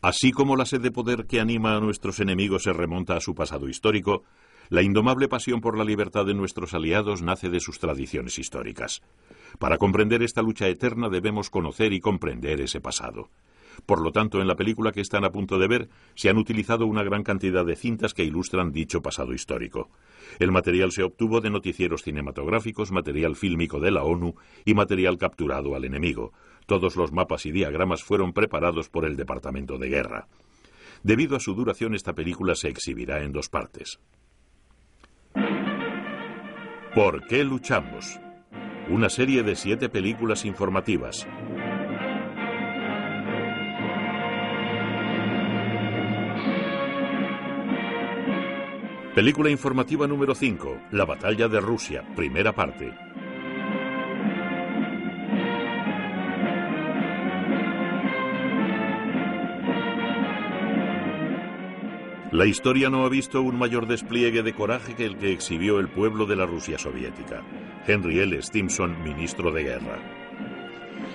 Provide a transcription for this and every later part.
Así como la sed de poder que anima a nuestros enemigos se remonta a su pasado histórico, la indomable pasión por la libertad de nuestros aliados nace de sus tradiciones históricas. Para comprender esta lucha eterna debemos conocer y comprender ese pasado. Por lo tanto, en la película que están a punto de ver, se han utilizado una gran cantidad de cintas que ilustran dicho pasado histórico. El material se obtuvo de noticieros cinematográficos, material fílmico de la ONU y material capturado al enemigo. Todos los mapas y diagramas fueron preparados por el Departamento de Guerra. Debido a su duración, esta película se exhibirá en dos partes. ¿Por qué luchamos? Una serie de siete películas informativas. Película informativa número 5, La batalla de Rusia, primera parte. La historia no ha visto un mayor despliegue de coraje que el que exhibió el pueblo de la Rusia soviética. Henry L. Stimson, ministro de Guerra.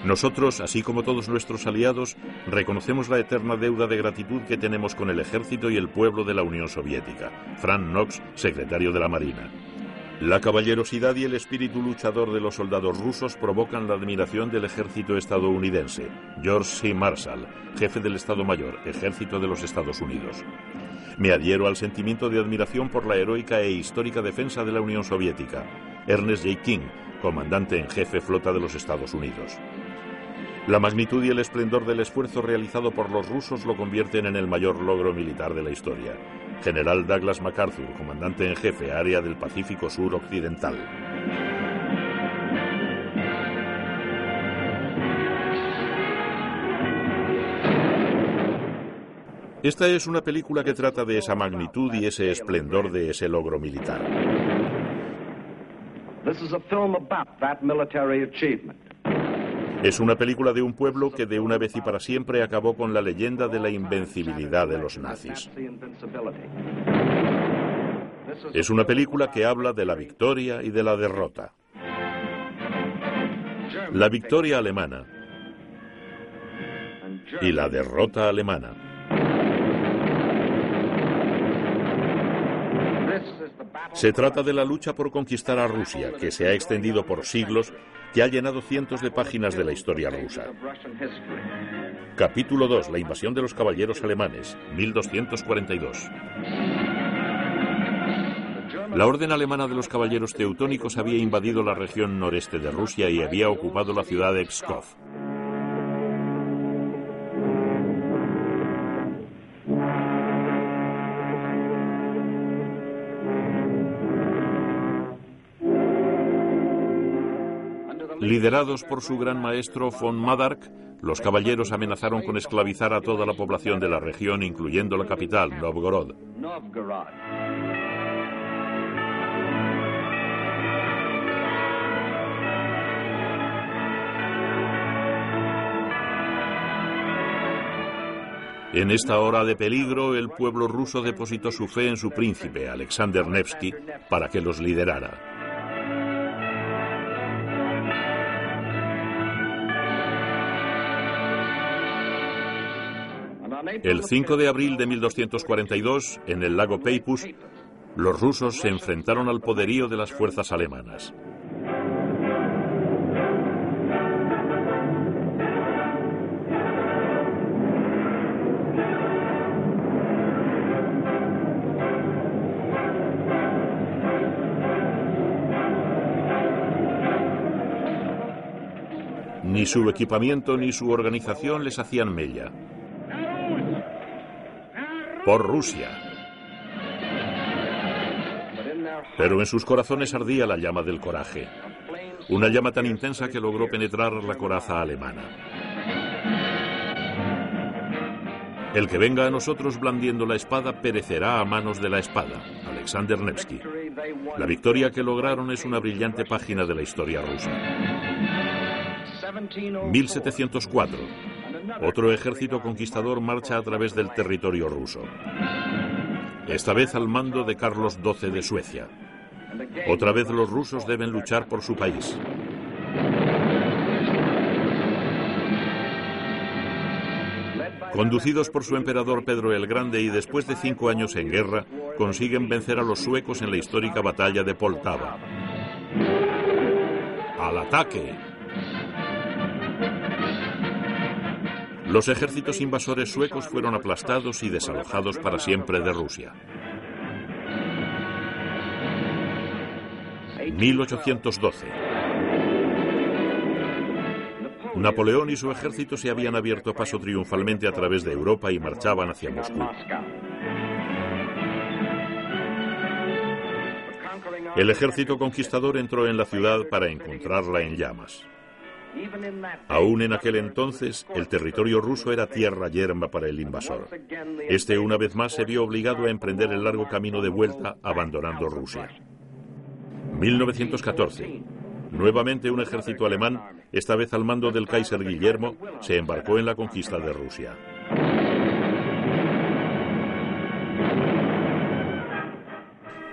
Nosotros, así como todos nuestros aliados, reconocemos la eterna deuda de gratitud que tenemos con el ejército y el pueblo de la Unión Soviética. Frank Knox, secretario de la Marina. La caballerosidad y el espíritu luchador de los soldados rusos provocan la admiración del ejército estadounidense. George C. Marshall, jefe del Estado Mayor, Ejército de los Estados Unidos. Me adhiero al sentimiento de admiración por la heroica e histórica defensa de la Unión Soviética. Ernest J. King, comandante en jefe flota de los Estados Unidos. La magnitud y el esplendor del esfuerzo realizado por los rusos lo convierten en el mayor logro militar de la historia. General Douglas MacArthur, comandante en jefe, área del Pacífico Sur Occidental. Esta es una película que trata de esa magnitud y ese esplendor de ese logro militar. Es una película de un pueblo que de una vez y para siempre acabó con la leyenda de la invencibilidad de los nazis. Es una película que habla de la victoria y de la derrota. La victoria alemana y la derrota alemana. Se trata de la lucha por conquistar a Rusia, que se ha extendido por siglos, que ha llenado cientos de páginas de la historia rusa. Capítulo 2. La invasión de los caballeros alemanes, 1242. La orden alemana de los caballeros teutónicos había invadido la región noreste de Rusia y había ocupado la ciudad de Pskov. Liderados por su gran maestro von Madark, los caballeros amenazaron con esclavizar a toda la población de la región, incluyendo la capital, Novgorod. En esta hora de peligro, el pueblo ruso depositó su fe en su príncipe, Alexander Nevsky, para que los liderara. El 5 de abril de 1242, en el lago Peipus, los rusos se enfrentaron al poderío de las fuerzas alemanas. Ni su equipamiento ni su organización les hacían mella por Rusia. Pero en sus corazones ardía la llama del coraje, una llama tan intensa que logró penetrar la coraza alemana. El que venga a nosotros blandiendo la espada perecerá a manos de la espada. Alexander Nevsky. La victoria que lograron es una brillante página de la historia rusa. 1704. Otro ejército conquistador marcha a través del territorio ruso. Esta vez al mando de Carlos XII de Suecia. Otra vez los rusos deben luchar por su país. Conducidos por su emperador Pedro el Grande y después de cinco años en guerra, consiguen vencer a los suecos en la histórica batalla de Poltava. ¡Al ataque! Los ejércitos invasores suecos fueron aplastados y desalojados para siempre de Rusia. 1812. Napoleón y su ejército se habían abierto paso triunfalmente a través de Europa y marchaban hacia Moscú. El ejército conquistador entró en la ciudad para encontrarla en llamas. Aún en aquel entonces, el territorio ruso era tierra yerma para el invasor. Este una vez más se vio obligado a emprender el largo camino de vuelta, abandonando Rusia. 1914. Nuevamente un ejército alemán, esta vez al mando del Kaiser Guillermo, se embarcó en la conquista de Rusia.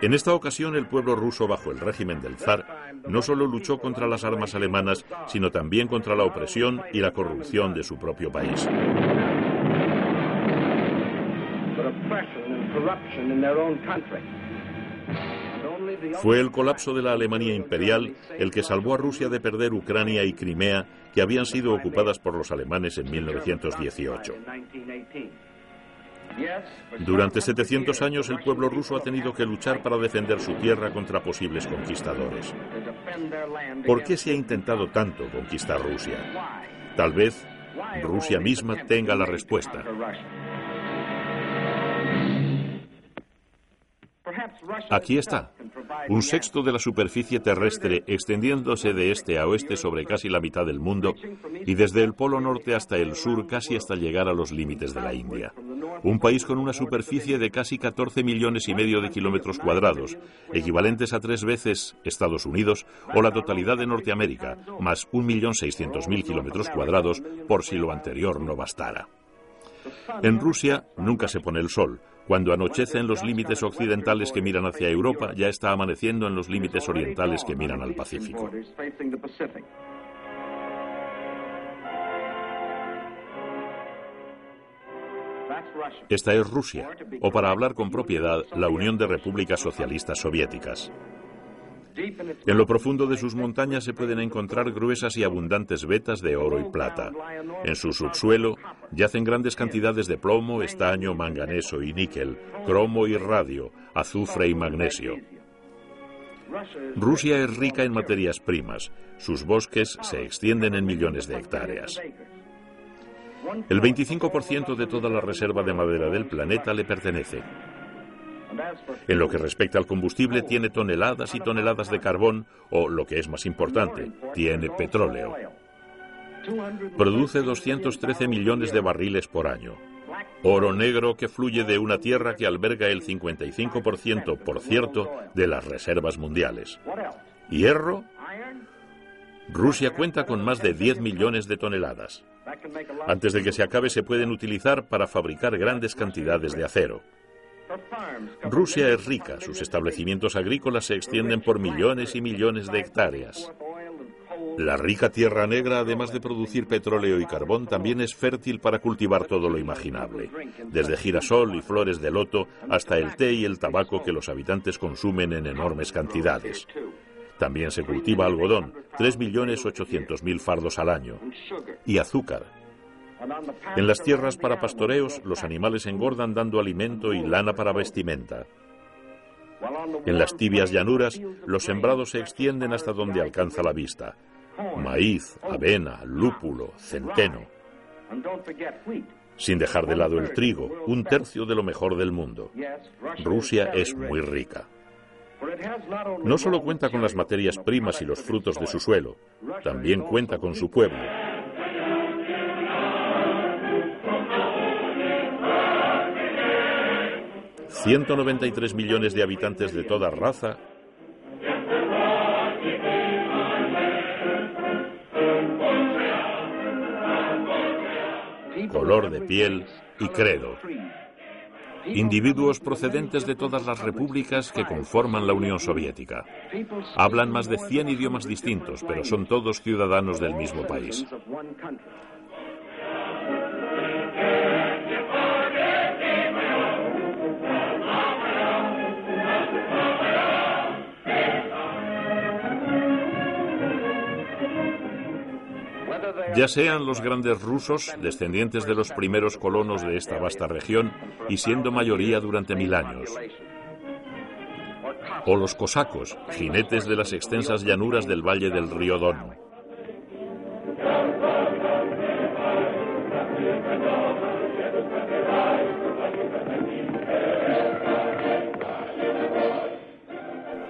En esta ocasión el pueblo ruso bajo el régimen del zar no solo luchó contra las armas alemanas, sino también contra la opresión y la corrupción de su propio país. Fue el colapso de la Alemania imperial el que salvó a Rusia de perder Ucrania y Crimea, que habían sido ocupadas por los alemanes en 1918. Durante 700 años el pueblo ruso ha tenido que luchar para defender su tierra contra posibles conquistadores. ¿Por qué se ha intentado tanto conquistar Rusia? Tal vez Rusia misma tenga la respuesta. Aquí está, un sexto de la superficie terrestre extendiéndose de este a oeste sobre casi la mitad del mundo y desde el polo norte hasta el sur casi hasta llegar a los límites de la India. Un país con una superficie de casi 14 millones y medio de kilómetros cuadrados, equivalentes a tres veces Estados Unidos o la totalidad de Norteamérica, más 1.600.000 kilómetros cuadrados por si lo anterior no bastara. En Rusia nunca se pone el sol, cuando anochece en los límites occidentales que miran hacia Europa, ya está amaneciendo en los límites orientales que miran al Pacífico. Esta es Rusia, o para hablar con propiedad, la Unión de Repúblicas Socialistas Soviéticas. En lo profundo de sus montañas se pueden encontrar gruesas y abundantes vetas de oro y plata. En su subsuelo yacen grandes cantidades de plomo, estaño, manganeso y níquel, cromo y radio, azufre y magnesio. Rusia es rica en materias primas. Sus bosques se extienden en millones de hectáreas. El 25% de toda la reserva de madera del planeta le pertenece. En lo que respecta al combustible, tiene toneladas y toneladas de carbón o, lo que es más importante, tiene petróleo. Produce 213 millones de barriles por año. Oro negro que fluye de una tierra que alberga el 55%, por cierto, de las reservas mundiales. Hierro. Rusia cuenta con más de 10 millones de toneladas. Antes de que se acabe se pueden utilizar para fabricar grandes cantidades de acero. Rusia es rica, sus establecimientos agrícolas se extienden por millones y millones de hectáreas. La rica Tierra Negra, además de producir petróleo y carbón, también es fértil para cultivar todo lo imaginable, desde girasol y flores de loto hasta el té y el tabaco que los habitantes consumen en enormes cantidades. También se cultiva algodón, 3.800.000 fardos al año, y azúcar, en las tierras para pastoreos, los animales engordan dando alimento y lana para vestimenta. En las tibias llanuras, los sembrados se extienden hasta donde alcanza la vista. Maíz, avena, lúpulo, centeno. Sin dejar de lado el trigo, un tercio de lo mejor del mundo. Rusia es muy rica. No solo cuenta con las materias primas y los frutos de su suelo, también cuenta con su pueblo 193 millones de habitantes de toda raza color de piel y credo. Individuos procedentes de todas las repúblicas que conforman la Unión Soviética. Hablan más de 100 idiomas distintos, pero son todos ciudadanos del mismo país. Ya sean los grandes rusos, descendientes de los primeros colonos de esta vasta región y siendo mayoría durante mil años, o los cosacos, jinetes de las extensas llanuras del valle del río Don.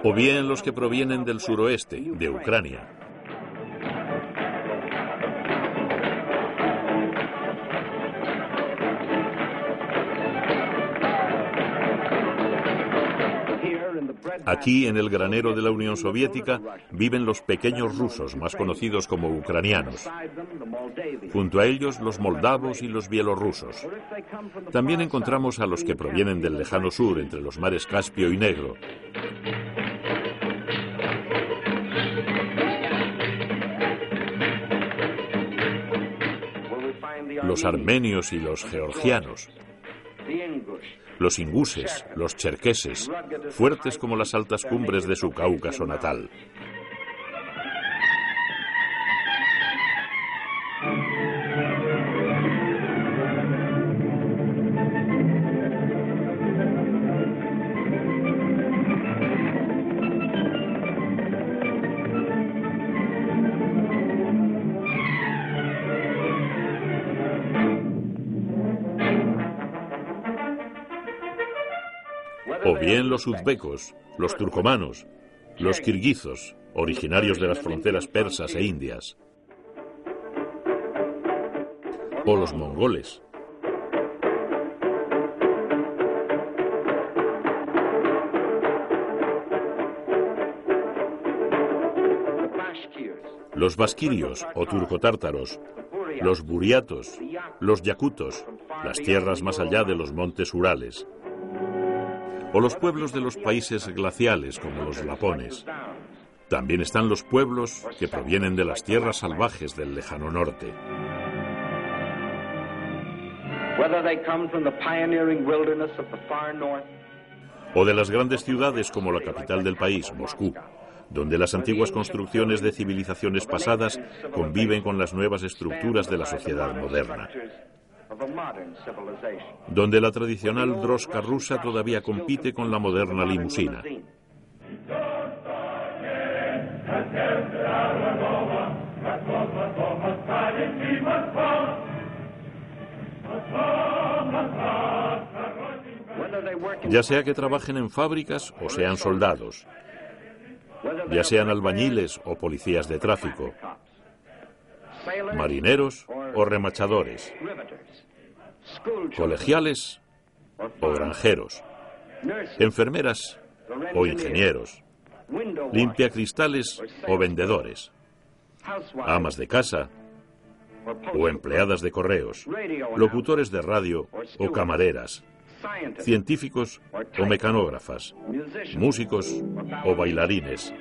O bien los que provienen del suroeste, de Ucrania, Aquí, en el granero de la Unión Soviética, viven los pequeños rusos, más conocidos como ucranianos. Junto a ellos, los moldavos y los bielorrusos. También encontramos a los que provienen del lejano sur, entre los mares Caspio y Negro. Los armenios y los georgianos los inguses, los cherqueses, fuertes como las altas cumbres de su Cáucaso natal. Los uzbecos, los turcomanos, los kirguizos, originarios de las fronteras persas e indias, o los mongoles. Los basquirios o turcotártaros, los buriatos, los yakutos, las tierras más allá de los montes Urales o los pueblos de los países glaciales como los lapones. También están los pueblos que provienen de las tierras salvajes del lejano norte. O de las grandes ciudades como la capital del país, Moscú, donde las antiguas construcciones de civilizaciones pasadas conviven con las nuevas estructuras de la sociedad moderna donde la tradicional drosca rusa todavía compite con la moderna limusina. Ya sea que trabajen en fábricas o sean soldados, ya sean albañiles o policías de tráfico, marineros o remachadores, colegiales o granjeros, enfermeras o ingenieros, limpia cristales o vendedores, amas de casa o empleadas de correos, locutores de radio o camareras, científicos o mecanógrafas, músicos o bailarines.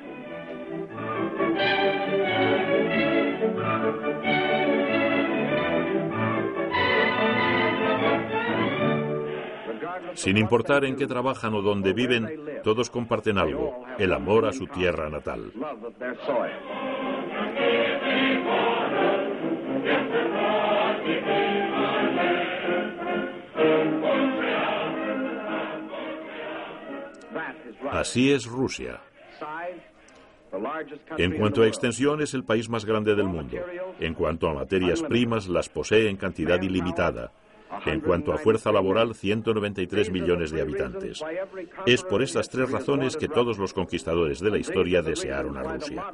Sin importar en qué trabajan o dónde viven, todos comparten algo, el amor a su tierra natal. Así es Rusia. En cuanto a extensión, es el país más grande del mundo. En cuanto a materias primas, las posee en cantidad ilimitada. En cuanto a fuerza laboral, 193 millones de habitantes. Es por estas tres razones que todos los conquistadores de la historia desearon a Rusia.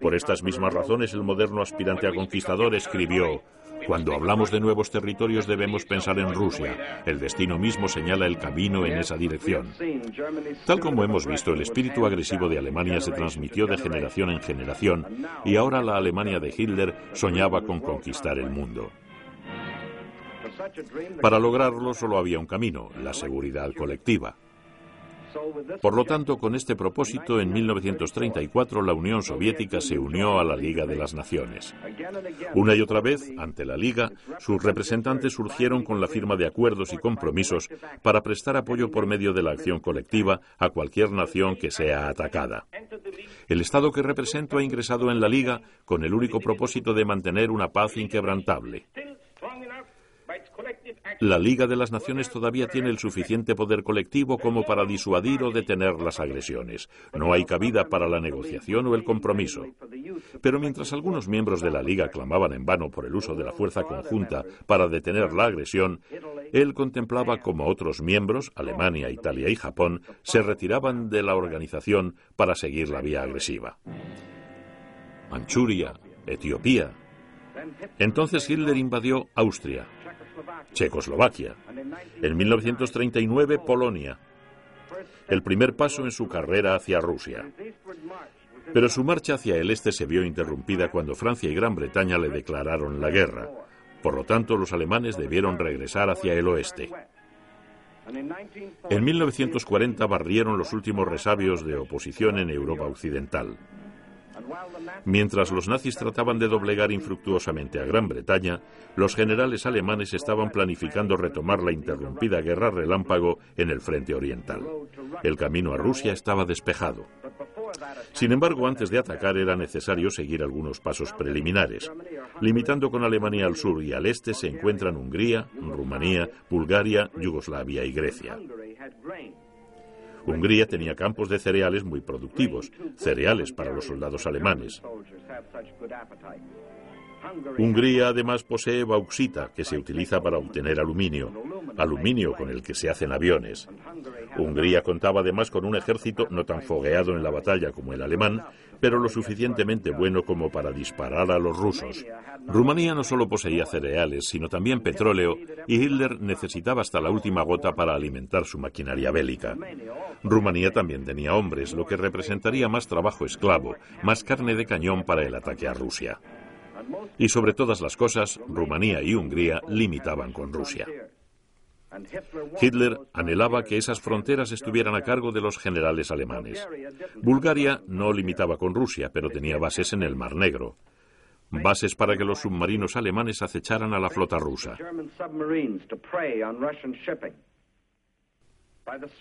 Por estas mismas razones, el moderno aspirante a conquistador escribió, cuando hablamos de nuevos territorios debemos pensar en Rusia. El destino mismo señala el camino en esa dirección. Tal como hemos visto, el espíritu agresivo de Alemania se transmitió de generación en generación y ahora la Alemania de Hitler soñaba con conquistar el mundo. Para lograrlo solo había un camino, la seguridad colectiva. Por lo tanto, con este propósito, en 1934 la Unión Soviética se unió a la Liga de las Naciones. Una y otra vez, ante la Liga, sus representantes surgieron con la firma de acuerdos y compromisos para prestar apoyo por medio de la acción colectiva a cualquier nación que sea atacada. El Estado que represento ha ingresado en la Liga con el único propósito de mantener una paz inquebrantable. La Liga de las Naciones todavía tiene el suficiente poder colectivo como para disuadir o detener las agresiones. No hay cabida para la negociación o el compromiso. Pero mientras algunos miembros de la Liga clamaban en vano por el uso de la fuerza conjunta para detener la agresión, él contemplaba como otros miembros, Alemania, Italia y Japón, se retiraban de la organización para seguir la vía agresiva. Manchuria, Etiopía. Entonces Hitler invadió Austria, Checoslovaquia. En 1939, Polonia. El primer paso en su carrera hacia Rusia. Pero su marcha hacia el este se vio interrumpida cuando Francia y Gran Bretaña le declararon la guerra. Por lo tanto, los alemanes debieron regresar hacia el oeste. En 1940 barrieron los últimos resabios de oposición en Europa Occidental. Mientras los nazis trataban de doblegar infructuosamente a Gran Bretaña, los generales alemanes estaban planificando retomar la interrumpida guerra relámpago en el frente oriental. El camino a Rusia estaba despejado. Sin embargo, antes de atacar era necesario seguir algunos pasos preliminares. Limitando con Alemania al sur y al este se encuentran Hungría, Rumanía, Bulgaria, Yugoslavia y Grecia. Hungría tenía campos de cereales muy productivos, cereales para los soldados alemanes. Hungría además posee bauxita, que se utiliza para obtener aluminio, aluminio con el que se hacen aviones. Hungría contaba además con un ejército no tan fogueado en la batalla como el alemán, pero lo suficientemente bueno como para disparar a los rusos. Rumanía no solo poseía cereales, sino también petróleo, y Hitler necesitaba hasta la última gota para alimentar su maquinaria bélica. Rumanía también tenía hombres, lo que representaría más trabajo esclavo, más carne de cañón para el ataque a Rusia. Y sobre todas las cosas, Rumanía y Hungría limitaban con Rusia. Hitler anhelaba que esas fronteras estuvieran a cargo de los generales alemanes. Bulgaria no limitaba con Rusia, pero tenía bases en el Mar Negro. Bases para que los submarinos alemanes acecharan a la flota rusa.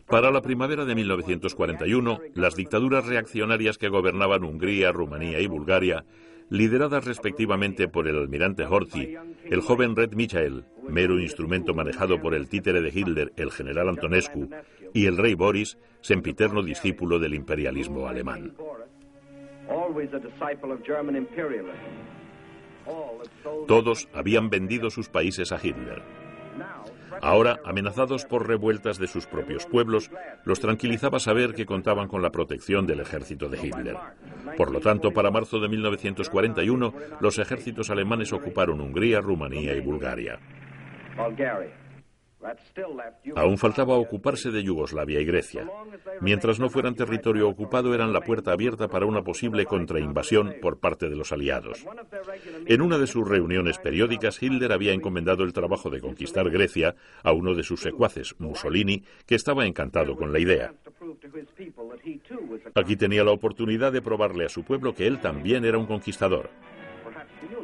Para la primavera de 1941, las dictaduras reaccionarias que gobernaban Hungría, Rumanía y Bulgaria lideradas respectivamente por el almirante Horthy, el joven Red Michael, mero instrumento manejado por el títere de Hitler, el general Antonescu, y el rey Boris, sempiterno discípulo del imperialismo alemán. Todos habían vendido sus países a Hitler. Ahora, amenazados por revueltas de sus propios pueblos, los tranquilizaba saber que contaban con la protección del ejército de Hitler. Por lo tanto, para marzo de 1941, los ejércitos alemanes ocuparon Hungría, Rumanía y Bulgaria. Aún faltaba ocuparse de Yugoslavia y Grecia. Mientras no fueran territorio ocupado, eran la puerta abierta para una posible contrainvasión por parte de los aliados. En una de sus reuniones periódicas, Hitler había encomendado el trabajo de conquistar Grecia a uno de sus secuaces, Mussolini, que estaba encantado con la idea. Aquí tenía la oportunidad de probarle a su pueblo que él también era un conquistador.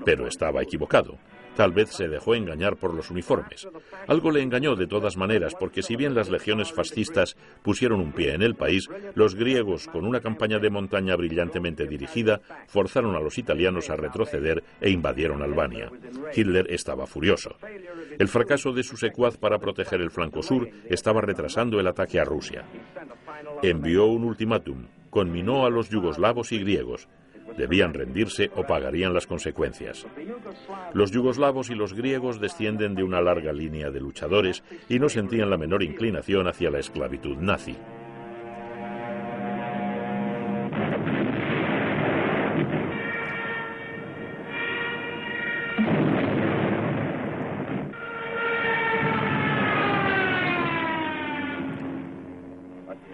Pero estaba equivocado. Tal vez se dejó engañar por los uniformes. Algo le engañó de todas maneras, porque si bien las legiones fascistas pusieron un pie en el país, los griegos, con una campaña de montaña brillantemente dirigida, forzaron a los italianos a retroceder e invadieron Albania. Hitler estaba furioso. El fracaso de su secuaz para proteger el flanco sur estaba retrasando el ataque a Rusia. Envió un ultimátum, conminó a los yugoslavos y griegos, Debían rendirse o pagarían las consecuencias. Los yugoslavos y los griegos descienden de una larga línea de luchadores y no sentían la menor inclinación hacia la esclavitud nazi.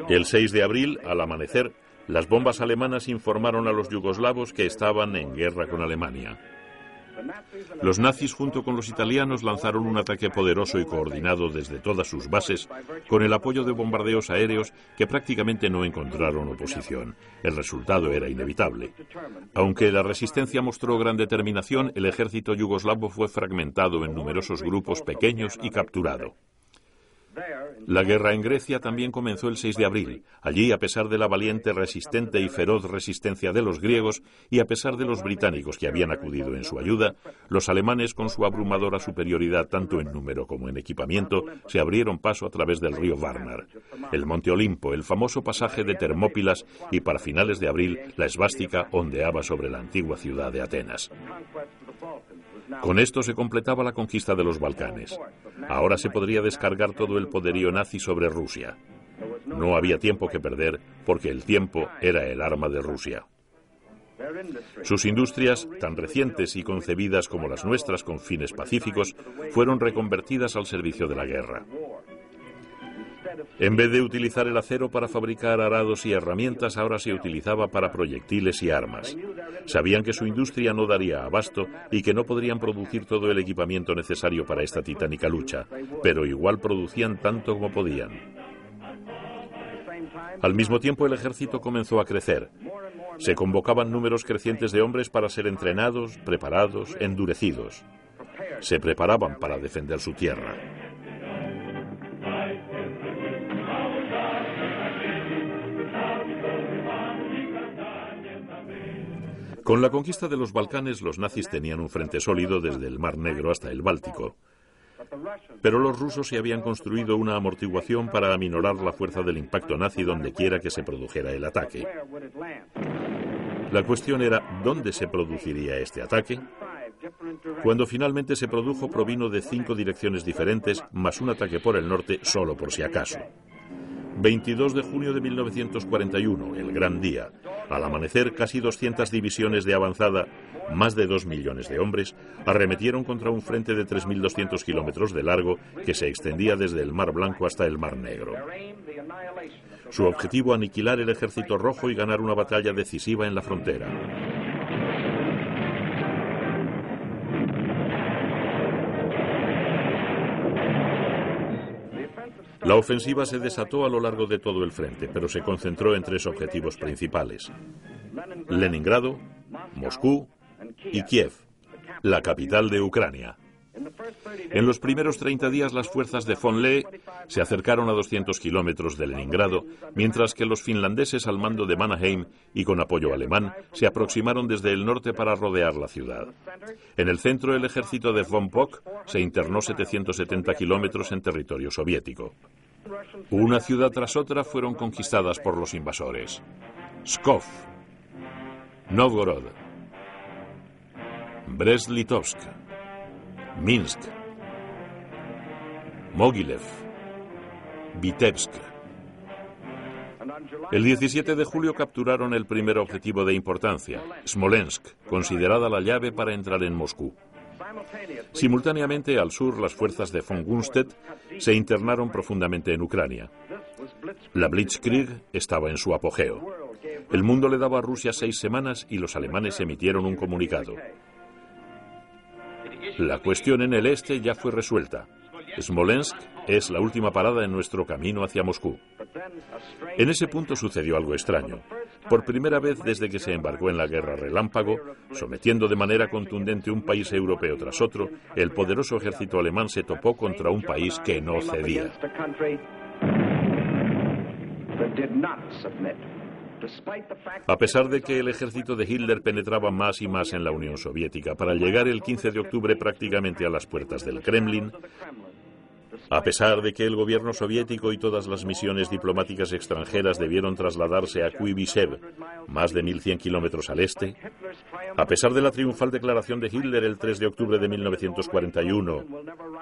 El 6 de abril, al amanecer, las bombas alemanas informaron a los yugoslavos que estaban en guerra con Alemania. Los nazis junto con los italianos lanzaron un ataque poderoso y coordinado desde todas sus bases con el apoyo de bombardeos aéreos que prácticamente no encontraron oposición. El resultado era inevitable. Aunque la resistencia mostró gran determinación, el ejército yugoslavo fue fragmentado en numerosos grupos pequeños y capturado. La guerra en Grecia también comenzó el 6 de abril. Allí, a pesar de la valiente, resistente y feroz resistencia de los griegos y a pesar de los británicos que habían acudido en su ayuda, los alemanes, con su abrumadora superioridad tanto en número como en equipamiento, se abrieron paso a través del río Varnar, el Monte Olimpo, el famoso pasaje de Termópilas y para finales de abril la esvástica ondeaba sobre la antigua ciudad de Atenas. Con esto se completaba la conquista de los Balcanes. Ahora se podría descargar todo el poderío nazi sobre Rusia. No había tiempo que perder porque el tiempo era el arma de Rusia. Sus industrias, tan recientes y concebidas como las nuestras con fines pacíficos, fueron reconvertidas al servicio de la guerra. En vez de utilizar el acero para fabricar arados y herramientas, ahora se utilizaba para proyectiles y armas. Sabían que su industria no daría abasto y que no podrían producir todo el equipamiento necesario para esta titánica lucha, pero igual producían tanto como podían. Al mismo tiempo el ejército comenzó a crecer. Se convocaban números crecientes de hombres para ser entrenados, preparados, endurecidos. Se preparaban para defender su tierra. Con la conquista de los Balcanes, los nazis tenían un frente sólido desde el Mar Negro hasta el Báltico. Pero los rusos se habían construido una amortiguación para aminorar la fuerza del impacto nazi donde quiera que se produjera el ataque. La cuestión era dónde se produciría este ataque. Cuando finalmente se produjo provino de cinco direcciones diferentes, más un ataque por el norte solo por si acaso. 22 de junio de 1941, el gran día. Al amanecer, casi 200 divisiones de avanzada, más de 2 millones de hombres, arremetieron contra un frente de 3.200 kilómetros de largo que se extendía desde el Mar Blanco hasta el Mar Negro. Su objetivo, aniquilar el ejército rojo y ganar una batalla decisiva en la frontera. La ofensiva se desató a lo largo de todo el frente, pero se concentró en tres objetivos principales. Leningrado, Moscú y Kiev, la capital de Ucrania. En los primeros 30 días las fuerzas de von Lee se acercaron a 200 kilómetros de Leningrado, mientras que los finlandeses al mando de Mannerheim y con apoyo alemán se aproximaron desde el norte para rodear la ciudad. En el centro el ejército de von Pock se internó 770 kilómetros en territorio soviético. Una ciudad tras otra fueron conquistadas por los invasores. Skov, Novgorod, Brest-Litovsk, Minsk, Mogilev, Vitebsk. El 17 de julio capturaron el primer objetivo de importancia, Smolensk, considerada la llave para entrar en Moscú. Simultáneamente, al sur, las fuerzas de von Gunstedt se internaron profundamente en Ucrania. La Blitzkrieg estaba en su apogeo. El mundo le daba a Rusia seis semanas y los alemanes emitieron un comunicado. La cuestión en el este ya fue resuelta. Smolensk es la última parada en nuestro camino hacia Moscú. En ese punto sucedió algo extraño. Por primera vez desde que se embarcó en la guerra relámpago, sometiendo de manera contundente un país europeo tras otro, el poderoso ejército alemán se topó contra un país que no cedía. A pesar de que el ejército de Hitler penetraba más y más en la Unión Soviética para llegar el 15 de octubre prácticamente a las puertas del Kremlin, a pesar de que el gobierno soviético y todas las misiones diplomáticas extranjeras debieron trasladarse a Kuibysev, más de 1.100 kilómetros al este, a pesar de la triunfal declaración de Hitler el 3 de octubre de 1941,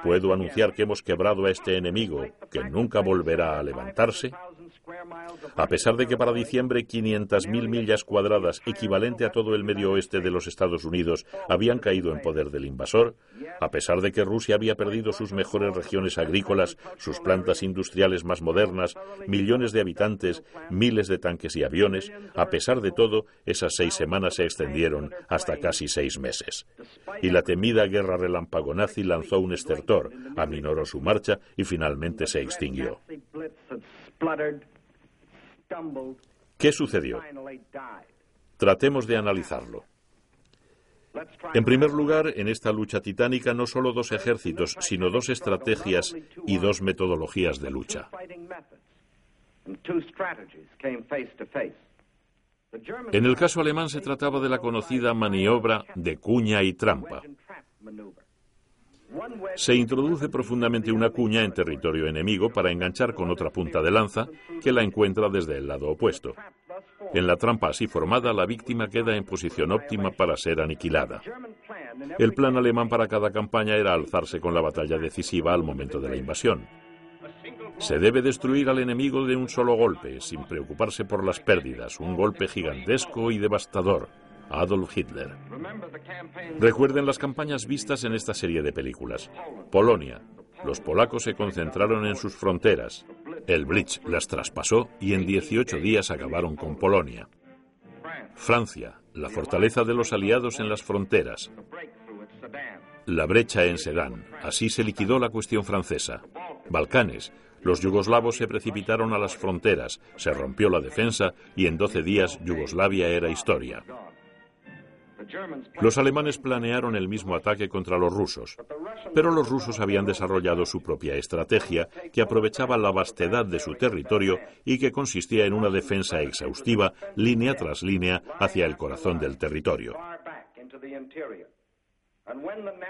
puedo anunciar que hemos quebrado a este enemigo, que nunca volverá a levantarse, A pesar de que para diciembre 500.000 millas cuadradas, equivalente a todo el medio oeste de los Estados Unidos, habían caído en poder del invasor, a pesar de que Rusia había perdido sus mejores regiones agrícolas, sus plantas industriales más modernas, millones de habitantes, miles de tanques y aviones, a pesar de todo, esas seis semanas se extendieron hasta casi seis meses. Y la temida guerra relámpago nazi lanzó un estertor, aminoró su marcha y finalmente se extinguió. ¿Qué sucedió? Tratemos de analizarlo. En primer lugar, en esta lucha titánica no solo dos ejércitos, sino dos estrategias y dos metodologías de lucha. En el caso alemán se trataba de la conocida maniobra de cuña y trampa. Se introduce profundamente una cuña en territorio enemigo para enganchar con otra punta de lanza que la encuentra desde el lado opuesto. En la trampa así formada, la víctima queda en posición óptima para ser aniquilada. El plan alemán para cada campaña era alzarse con la batalla decisiva al momento de la invasión. Se debe destruir al enemigo de un solo golpe, sin preocuparse por las pérdidas, un golpe gigantesco y devastador. Adolf Hitler. Recuerden las campañas vistas en esta serie de películas. Polonia. Los polacos se concentraron en sus fronteras. El Blitz las traspasó y en 18 días acabaron con Polonia. Francia. La fortaleza de los aliados en las fronteras. La brecha en Sedán. Así se liquidó la cuestión francesa. Balcanes. Los yugoslavos se precipitaron a las fronteras, se rompió la defensa y en 12 días Yugoslavia era historia. Los alemanes planearon el mismo ataque contra los rusos, pero los rusos habían desarrollado su propia estrategia que aprovechaba la vastedad de su territorio y que consistía en una defensa exhaustiva, línea tras línea, hacia el corazón del territorio.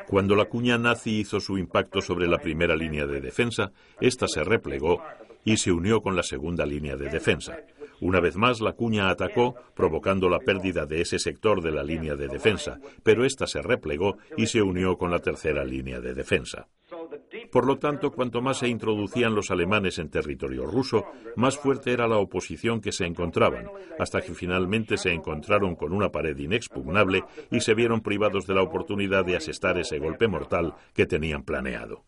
Cuando la cuña nazi hizo su impacto sobre la primera línea de defensa, ésta se replegó y se unió con la segunda línea de defensa. Una vez más, la cuña atacó, provocando la pérdida de ese sector de la línea de defensa, pero ésta se replegó y se unió con la tercera línea de defensa. Por lo tanto, cuanto más se introducían los alemanes en territorio ruso, más fuerte era la oposición que se encontraban, hasta que finalmente se encontraron con una pared inexpugnable y se vieron privados de la oportunidad de asestar ese golpe mortal que tenían planeado.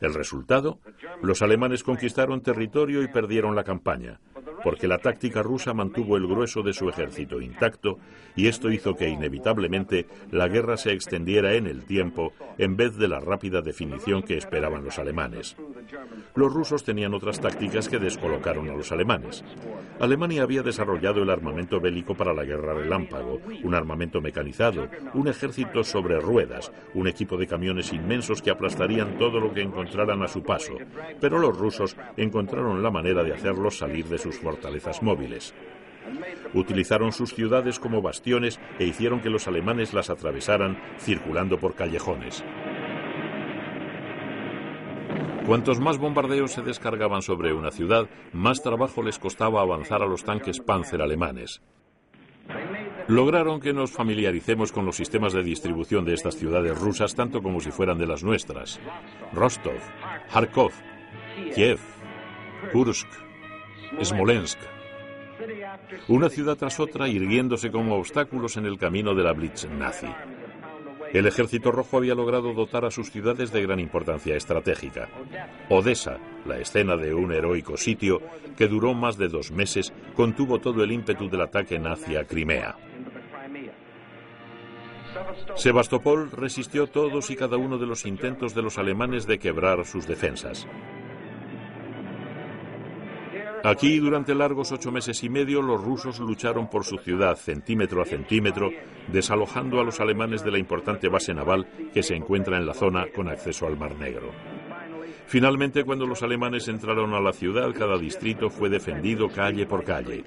El resultado, los alemanes conquistaron territorio y perdieron la campaña, porque la táctica rusa mantuvo el grueso de su ejército intacto y esto hizo que inevitablemente la guerra se extendiera en el tiempo en vez de la rápida definición que esperaban los alemanes. Los rusos tenían otras tácticas que descolocaron a los alemanes. Alemania había desarrollado el armamento bélico para la guerra relámpago, un armamento mecanizado, un ejército sobre ruedas, un equipo de camiones inmensos que aplastarían todo lo que encontraran a su paso, pero los rusos encontraron la manera de hacerlos salir de sus fortalezas móviles. Utilizaron sus ciudades como bastiones e hicieron que los alemanes las atravesaran circulando por callejones. Cuantos más bombardeos se descargaban sobre una ciudad, más trabajo les costaba avanzar a los tanques Panzer alemanes. Lograron que nos familiaricemos con los sistemas de distribución de estas ciudades rusas tanto como si fueran de las nuestras. Rostov, Kharkov, Kiev, Kursk, Smolensk. Una ciudad tras otra irguiéndose como obstáculos en el camino de la Blitz nazi. El ejército rojo había logrado dotar a sus ciudades de gran importancia estratégica. Odessa, la escena de un heroico sitio que duró más de dos meses, contuvo todo el ímpetu del ataque nazi a Crimea. Sebastopol resistió todos y cada uno de los intentos de los alemanes de quebrar sus defensas. Aquí, durante largos ocho meses y medio, los rusos lucharon por su ciudad centímetro a centímetro, desalojando a los alemanes de la importante base naval que se encuentra en la zona con acceso al Mar Negro. Finalmente, cuando los alemanes entraron a la ciudad, cada distrito fue defendido calle por calle.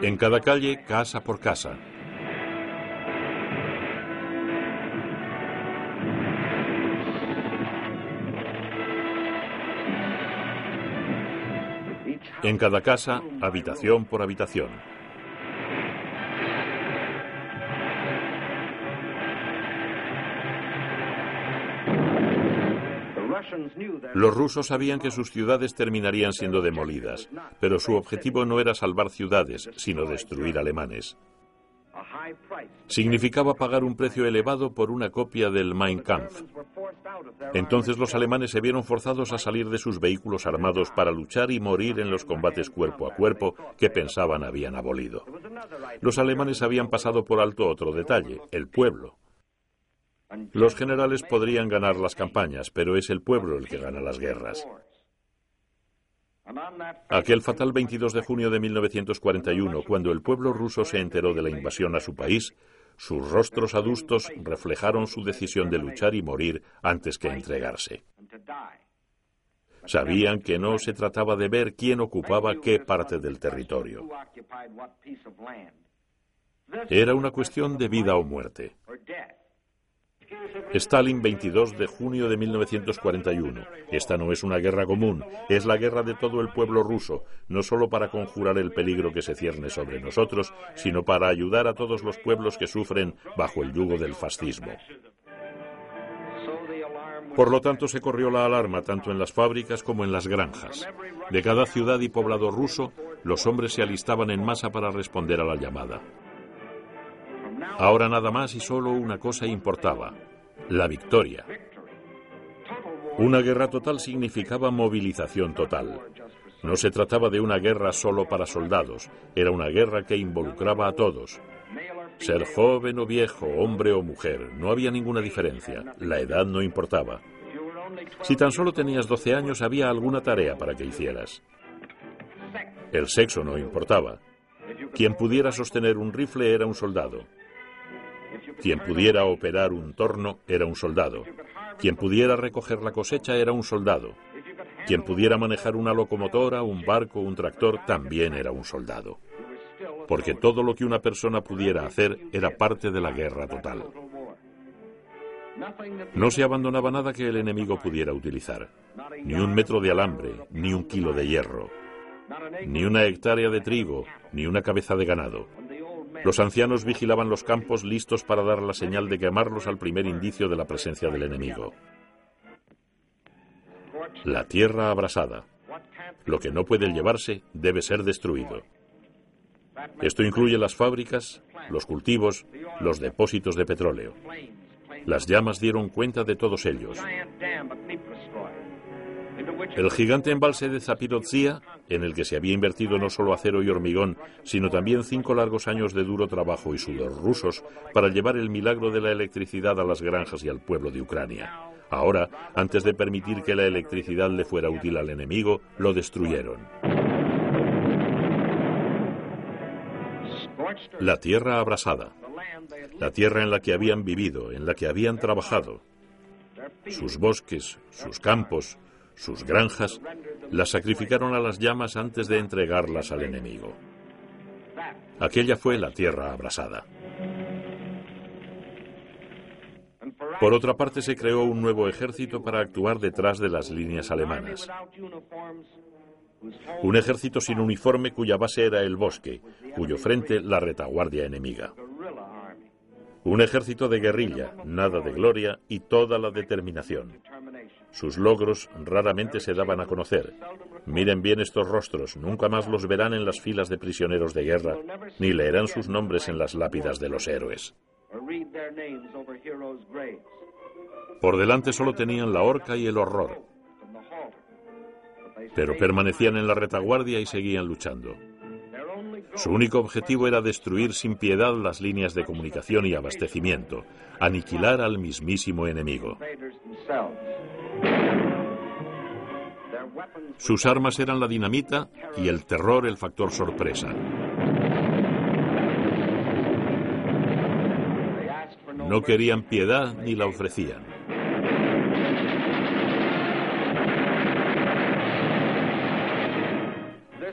En cada calle, casa por casa. En cada casa, habitación por habitación. Los rusos sabían que sus ciudades terminarían siendo demolidas, pero su objetivo no era salvar ciudades, sino destruir alemanes. Significaba pagar un precio elevado por una copia del Mein Kampf. Entonces los alemanes se vieron forzados a salir de sus vehículos armados para luchar y morir en los combates cuerpo a cuerpo que pensaban habían abolido. Los alemanes habían pasado por alto otro detalle, el pueblo. Los generales podrían ganar las campañas, pero es el pueblo el que gana las guerras. Aquel fatal 22 de junio de 1941, cuando el pueblo ruso se enteró de la invasión a su país, sus rostros adustos reflejaron su decisión de luchar y morir antes que entregarse. Sabían que no se trataba de ver quién ocupaba qué parte del territorio. Era una cuestión de vida o muerte. Stalin, 22 de junio de 1941. Esta no es una guerra común, es la guerra de todo el pueblo ruso, no solo para conjurar el peligro que se cierne sobre nosotros, sino para ayudar a todos los pueblos que sufren bajo el yugo del fascismo. Por lo tanto, se corrió la alarma tanto en las fábricas como en las granjas. De cada ciudad y poblado ruso, los hombres se alistaban en masa para responder a la llamada. Ahora nada más y solo una cosa importaba, la victoria. Una guerra total significaba movilización total. No se trataba de una guerra solo para soldados, era una guerra que involucraba a todos. Ser joven o viejo, hombre o mujer, no había ninguna diferencia, la edad no importaba. Si tan solo tenías 12 años había alguna tarea para que hicieras. El sexo no importaba. Quien pudiera sostener un rifle era un soldado. Quien pudiera operar un torno era un soldado. Quien pudiera recoger la cosecha era un soldado. Quien pudiera manejar una locomotora, un barco, un tractor, también era un soldado. Porque todo lo que una persona pudiera hacer era parte de la guerra total. No se abandonaba nada que el enemigo pudiera utilizar. Ni un metro de alambre, ni un kilo de hierro, ni una hectárea de trigo, ni una cabeza de ganado. Los ancianos vigilaban los campos listos para dar la señal de quemarlos al primer indicio de la presencia del enemigo. La tierra abrasada. Lo que no puede llevarse debe ser destruido. Esto incluye las fábricas, los cultivos, los depósitos de petróleo. Las llamas dieron cuenta de todos ellos. El gigante embalse de Zapirotzia, en el que se había invertido no solo acero y hormigón, sino también cinco largos años de duro trabajo y sudor rusos para llevar el milagro de la electricidad a las granjas y al pueblo de Ucrania. Ahora, antes de permitir que la electricidad le fuera útil al enemigo, lo destruyeron. La tierra abrasada, la tierra en la que habían vivido, en la que habían trabajado, sus bosques, sus campos, sus granjas, las sacrificaron a las llamas antes de entregarlas al enemigo. Aquella fue la tierra abrasada. Por otra parte, se creó un nuevo ejército para actuar detrás de las líneas alemanas. Un ejército sin uniforme cuya base era el bosque, cuyo frente la retaguardia enemiga. Un ejército de guerrilla, nada de gloria y toda la determinación. Sus logros raramente se daban a conocer. Miren bien estos rostros, nunca más los verán en las filas de prisioneros de guerra, ni leerán sus nombres en las lápidas de los héroes. Por delante solo tenían la horca y el horror, pero permanecían en la retaguardia y seguían luchando. Su único objetivo era destruir sin piedad las líneas de comunicación y abastecimiento, aniquilar al mismísimo enemigo. Sus armas eran la dinamita y el terror el factor sorpresa. No querían piedad ni la ofrecían.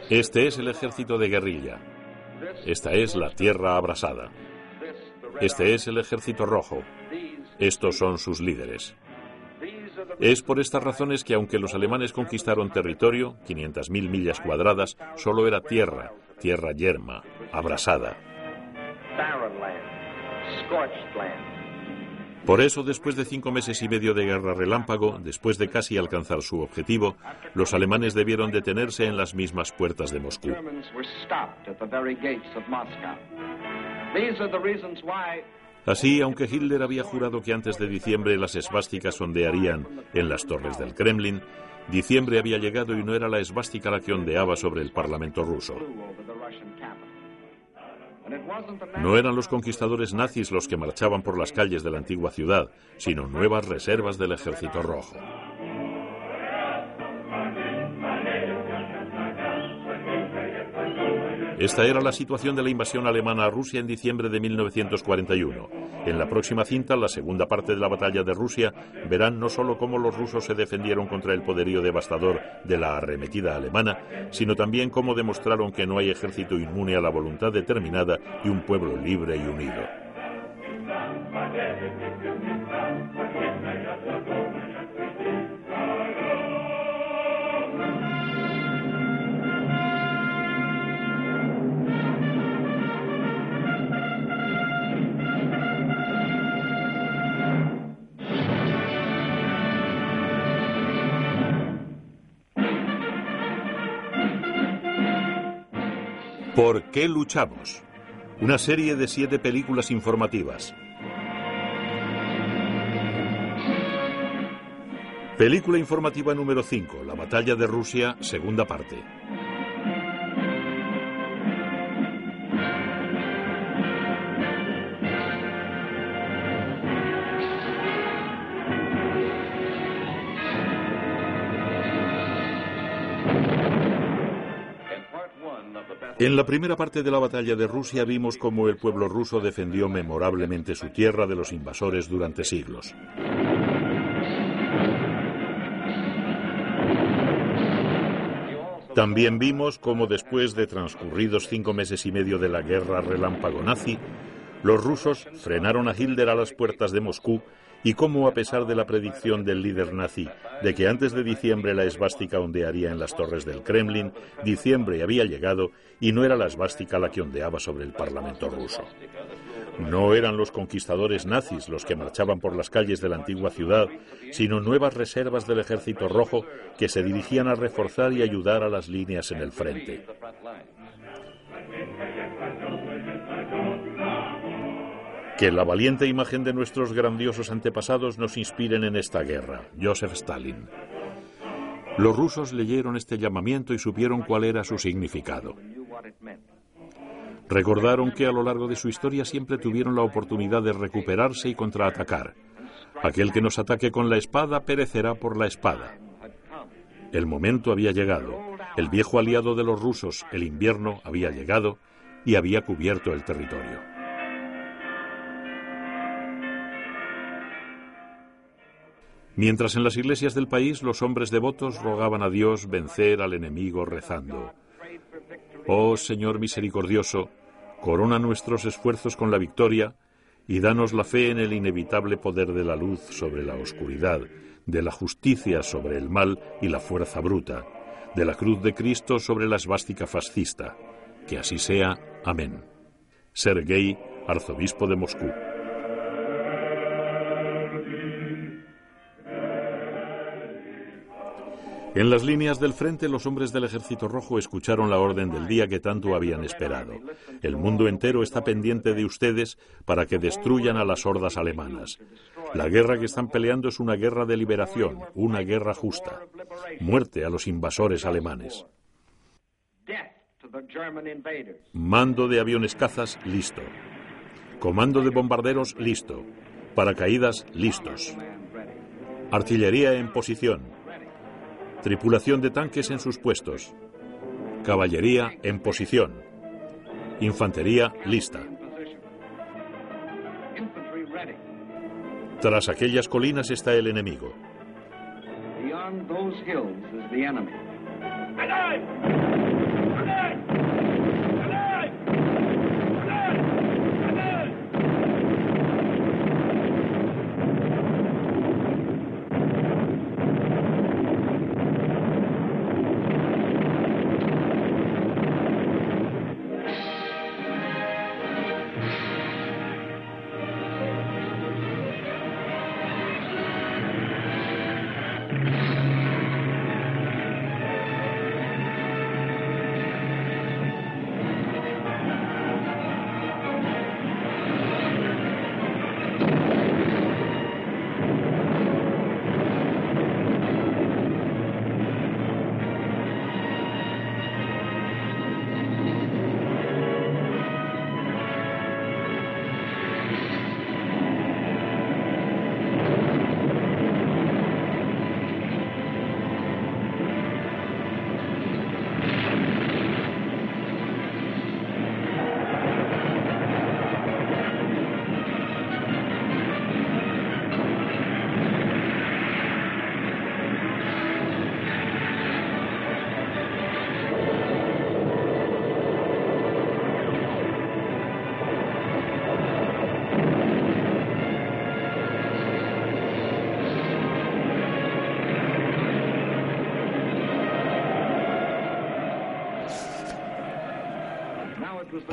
Este es el ejército de guerrilla. Esta es la tierra abrasada. Este es el ejército rojo. Estos son sus líderes. Es por estas razones que aunque los alemanes conquistaron territorio, 500.000 millas cuadradas, solo era tierra, tierra yerma, abrasada. Por eso, después de cinco meses y medio de guerra relámpago, después de casi alcanzar su objetivo, los alemanes debieron detenerse en las mismas puertas de Moscú. Así, aunque Hitler había jurado que antes de diciembre las esvásticas ondearían en las torres del Kremlin, diciembre había llegado y no era la esvástica la que ondeaba sobre el Parlamento ruso. No eran los conquistadores nazis los que marchaban por las calles de la antigua ciudad, sino nuevas reservas del ejército rojo. Esta era la situación de la invasión alemana a Rusia en diciembre de 1941. En la próxima cinta, la segunda parte de la batalla de Rusia, verán no solo cómo los rusos se defendieron contra el poderío devastador de la arremetida alemana, sino también cómo demostraron que no hay ejército inmune a la voluntad determinada y un pueblo libre y unido. ¿Por qué luchamos? Una serie de siete películas informativas. Película informativa número 5, La batalla de Rusia, segunda parte. En la primera parte de la batalla de Rusia vimos cómo el pueblo ruso defendió memorablemente su tierra de los invasores durante siglos. También vimos cómo después de transcurridos cinco meses y medio de la guerra relámpago nazi, los rusos frenaron a Hitler a las puertas de Moscú y cómo, a pesar de la predicción del líder nazi de que antes de diciembre la esvástica ondearía en las torres del Kremlin, diciembre había llegado y no era la esvástica la que ondeaba sobre el Parlamento ruso. No eran los conquistadores nazis los que marchaban por las calles de la antigua ciudad, sino nuevas reservas del ejército rojo que se dirigían a reforzar y ayudar a las líneas en el frente. Que la valiente imagen de nuestros grandiosos antepasados nos inspiren en esta guerra. Joseph Stalin. Los rusos leyeron este llamamiento y supieron cuál era su significado. Recordaron que a lo largo de su historia siempre tuvieron la oportunidad de recuperarse y contraatacar. Aquel que nos ataque con la espada perecerá por la espada. El momento había llegado. El viejo aliado de los rusos, el invierno, había llegado y había cubierto el territorio. Mientras en las iglesias del país los hombres devotos rogaban a Dios vencer al enemigo rezando. Oh Señor misericordioso, corona nuestros esfuerzos con la victoria y danos la fe en el inevitable poder de la luz sobre la oscuridad, de la justicia sobre el mal y la fuerza bruta, de la cruz de Cristo sobre la esvástica fascista. Que así sea. Amén. Sergei, arzobispo de Moscú. En las líneas del frente los hombres del Ejército Rojo escucharon la orden del día que tanto habían esperado. El mundo entero está pendiente de ustedes para que destruyan a las hordas alemanas. La guerra que están peleando es una guerra de liberación, una guerra justa. Muerte a los invasores alemanes. Mando de aviones cazas, listo. Comando de bombarderos, listo. Paracaídas, listos. Artillería en posición. Tripulación de tanques en sus puestos. Caballería en posición. Infantería lista. Tras aquellas colinas está el enemigo. Beyond.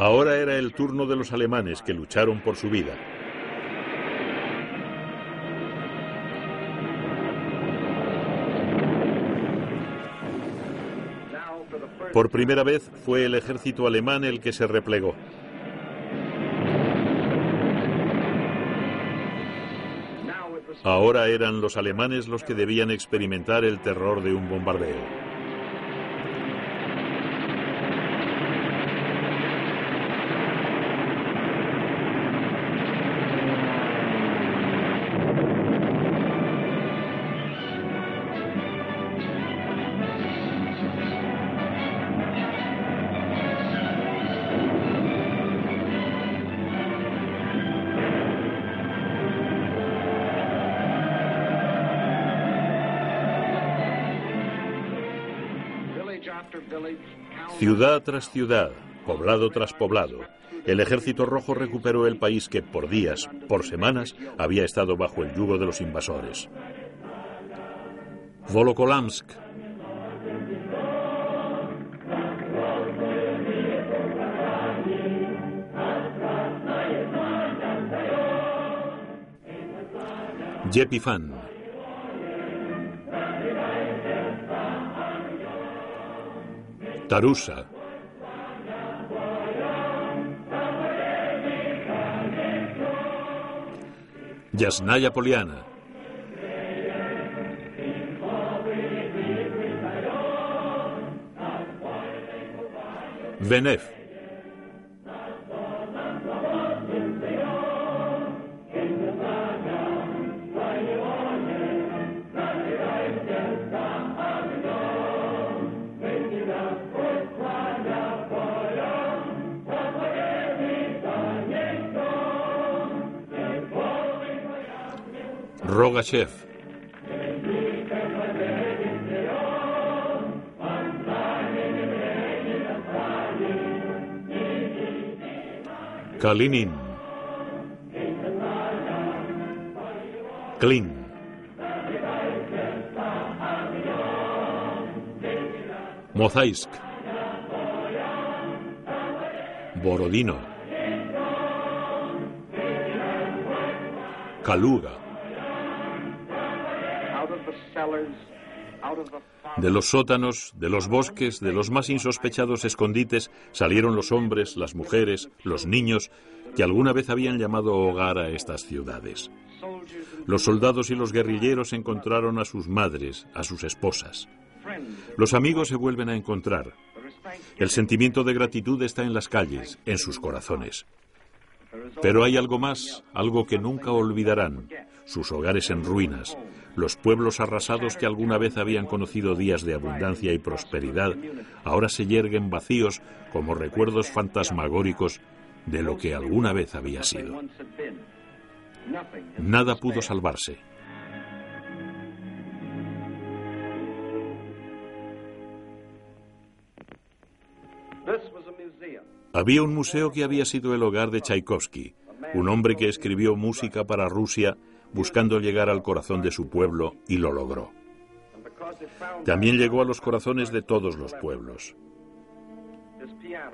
Ahora era el turno de los alemanes que lucharon por su vida. Por primera vez fue el ejército alemán el que se replegó. Ahora eran los alemanes los que debían experimentar el terror de un bombardeo. Ciudad tras ciudad, poblado tras poblado, el ejército rojo recuperó el país que por días, por semanas, había estado bajo el yugo de los invasores. Volokolamsk. Yepifan. τα ρούσα. Γιασνάλια Πολιάνα. Βενέφ. Rogachev. Kalinin. Klin. Mozaisk. Borodino. Kaluga. De los sótanos, de los bosques, de los más insospechados escondites salieron los hombres, las mujeres, los niños que alguna vez habían llamado hogar a estas ciudades. Los soldados y los guerrilleros encontraron a sus madres, a sus esposas. Los amigos se vuelven a encontrar. El sentimiento de gratitud está en las calles, en sus corazones. Pero hay algo más, algo que nunca olvidarán, sus hogares en ruinas, los pueblos arrasados que alguna vez habían conocido días de abundancia y prosperidad, ahora se yerguen vacíos como recuerdos fantasmagóricos de lo que alguna vez había sido. Nada pudo salvarse. Había un museo que había sido el hogar de Tchaikovsky, un hombre que escribió música para Rusia buscando llegar al corazón de su pueblo y lo logró. También llegó a los corazones de todos los pueblos.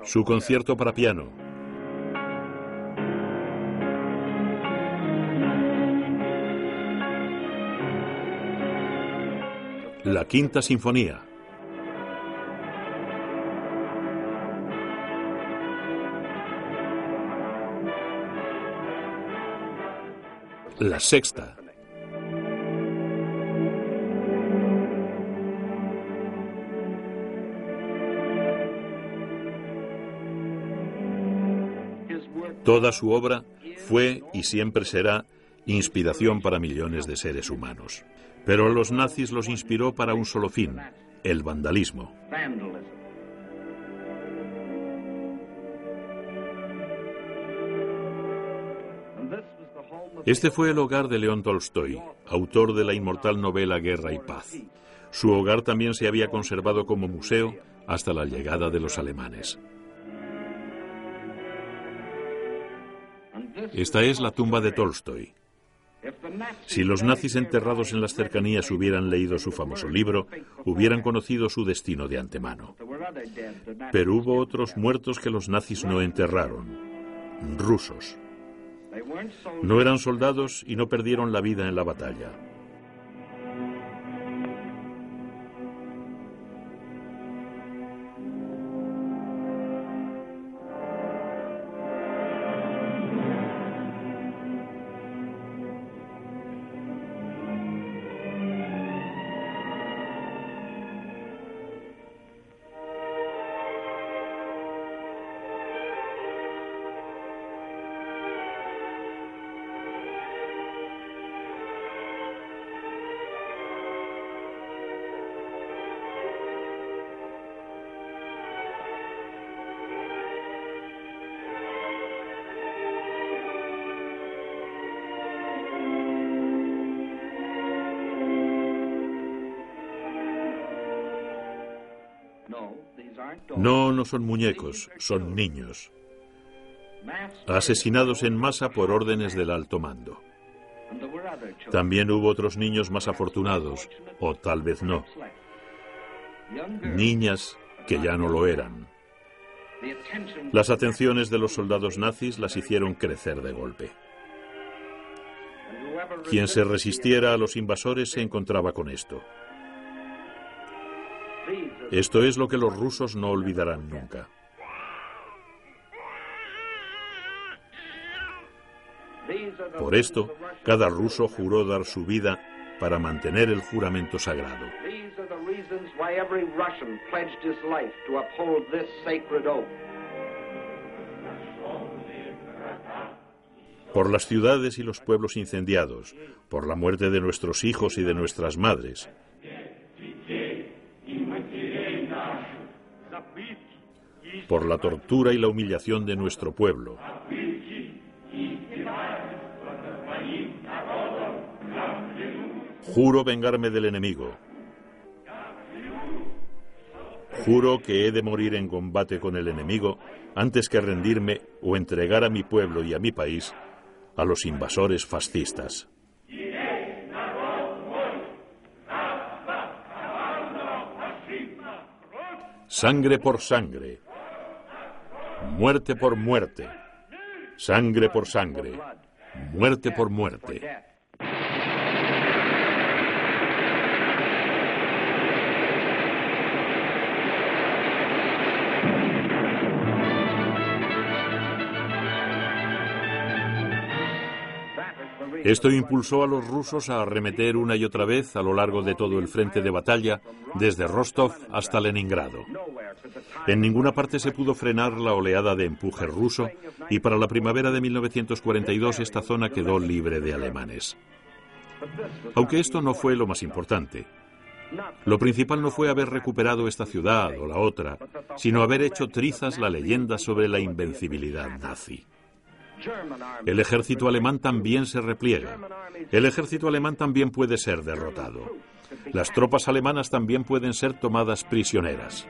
Su concierto para piano. La Quinta Sinfonía. La sexta. Toda su obra fue y siempre será inspiración para millones de seres humanos. Pero a los nazis los inspiró para un solo fin, el vandalismo. Este fue el hogar de León Tolstoy, autor de la inmortal novela Guerra y Paz. Su hogar también se había conservado como museo hasta la llegada de los alemanes. Esta es la tumba de Tolstoy. Si los nazis enterrados en las cercanías hubieran leído su famoso libro, hubieran conocido su destino de antemano. Pero hubo otros muertos que los nazis no enterraron, rusos. No eran soldados y no perdieron la vida en la batalla. No, no son muñecos, son niños. Asesinados en masa por órdenes del alto mando. También hubo otros niños más afortunados, o tal vez no. Niñas que ya no lo eran. Las atenciones de los soldados nazis las hicieron crecer de golpe. Quien se resistiera a los invasores se encontraba con esto. Esto es lo que los rusos no olvidarán nunca. Por esto, cada ruso juró dar su vida para mantener el juramento sagrado. Por las ciudades y los pueblos incendiados, por la muerte de nuestros hijos y de nuestras madres, por la tortura y la humillación de nuestro pueblo. Juro vengarme del enemigo. Juro que he de morir en combate con el enemigo antes que rendirme o entregar a mi pueblo y a mi país a los invasores fascistas. Sangre por sangre, muerte por muerte, sangre por sangre, muerte por muerte. Esto impulsó a los rusos a arremeter una y otra vez a lo largo de todo el frente de batalla, desde Rostov hasta Leningrado. En ninguna parte se pudo frenar la oleada de empuje ruso y para la primavera de 1942 esta zona quedó libre de alemanes. Aunque esto no fue lo más importante. Lo principal no fue haber recuperado esta ciudad o la otra, sino haber hecho trizas la leyenda sobre la invencibilidad nazi. El ejército alemán también se repliega. El ejército alemán también puede ser derrotado. Las tropas alemanas también pueden ser tomadas prisioneras.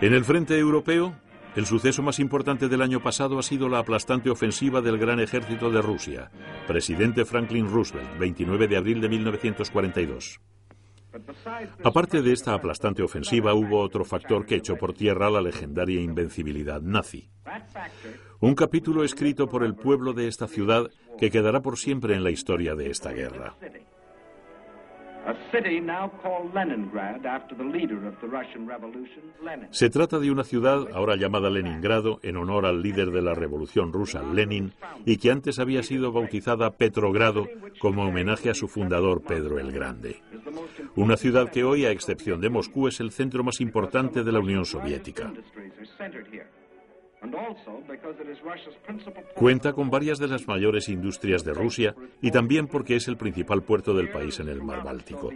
En el frente europeo, el suceso más importante del año pasado ha sido la aplastante ofensiva del gran ejército de Rusia, presidente Franklin Roosevelt, 29 de abril de 1942. Aparte de esta aplastante ofensiva, hubo otro factor que echó por tierra la legendaria invencibilidad nazi. Un capítulo escrito por el pueblo de esta ciudad que quedará por siempre en la historia de esta guerra. Se trata de una ciudad ahora llamada Leningrado en honor al líder de la revolución rusa, Lenin, y que antes había sido bautizada Petrogrado como homenaje a su fundador Pedro el Grande. Una ciudad que hoy, a excepción de Moscú, es el centro más importante de la Unión Soviética. Cuenta con varias de las mayores industrias de Rusia y también porque es el principal puerto del país en el mar Báltico.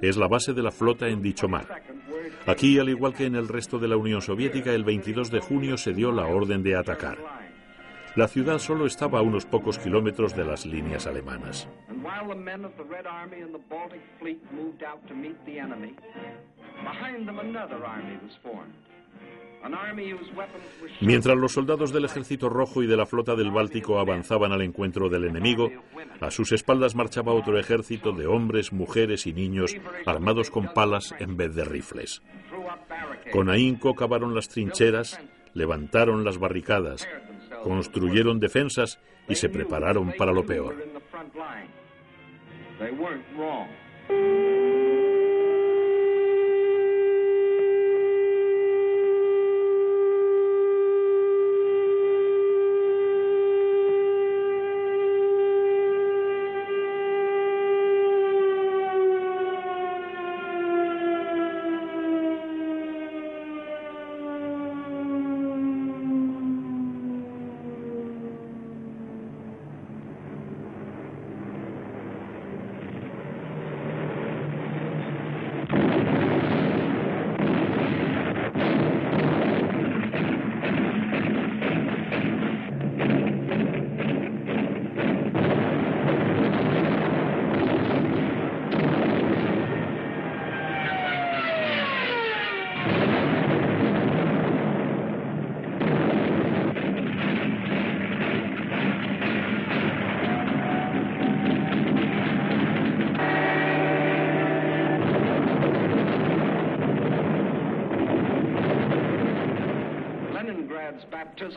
Es la base de la flota en dicho mar. Aquí, al igual que en el resto de la Unión Soviética, el 22 de junio se dio la orden de atacar. La ciudad solo estaba a unos pocos kilómetros de las líneas alemanas. Mientras los soldados del Ejército Rojo y de la Flota del Báltico avanzaban al encuentro del enemigo, a sus espaldas marchaba otro ejército de hombres, mujeres y niños armados con palas en vez de rifles. Con ahínco cavaron las trincheras, levantaron las barricadas, construyeron defensas y se prepararon para lo peor.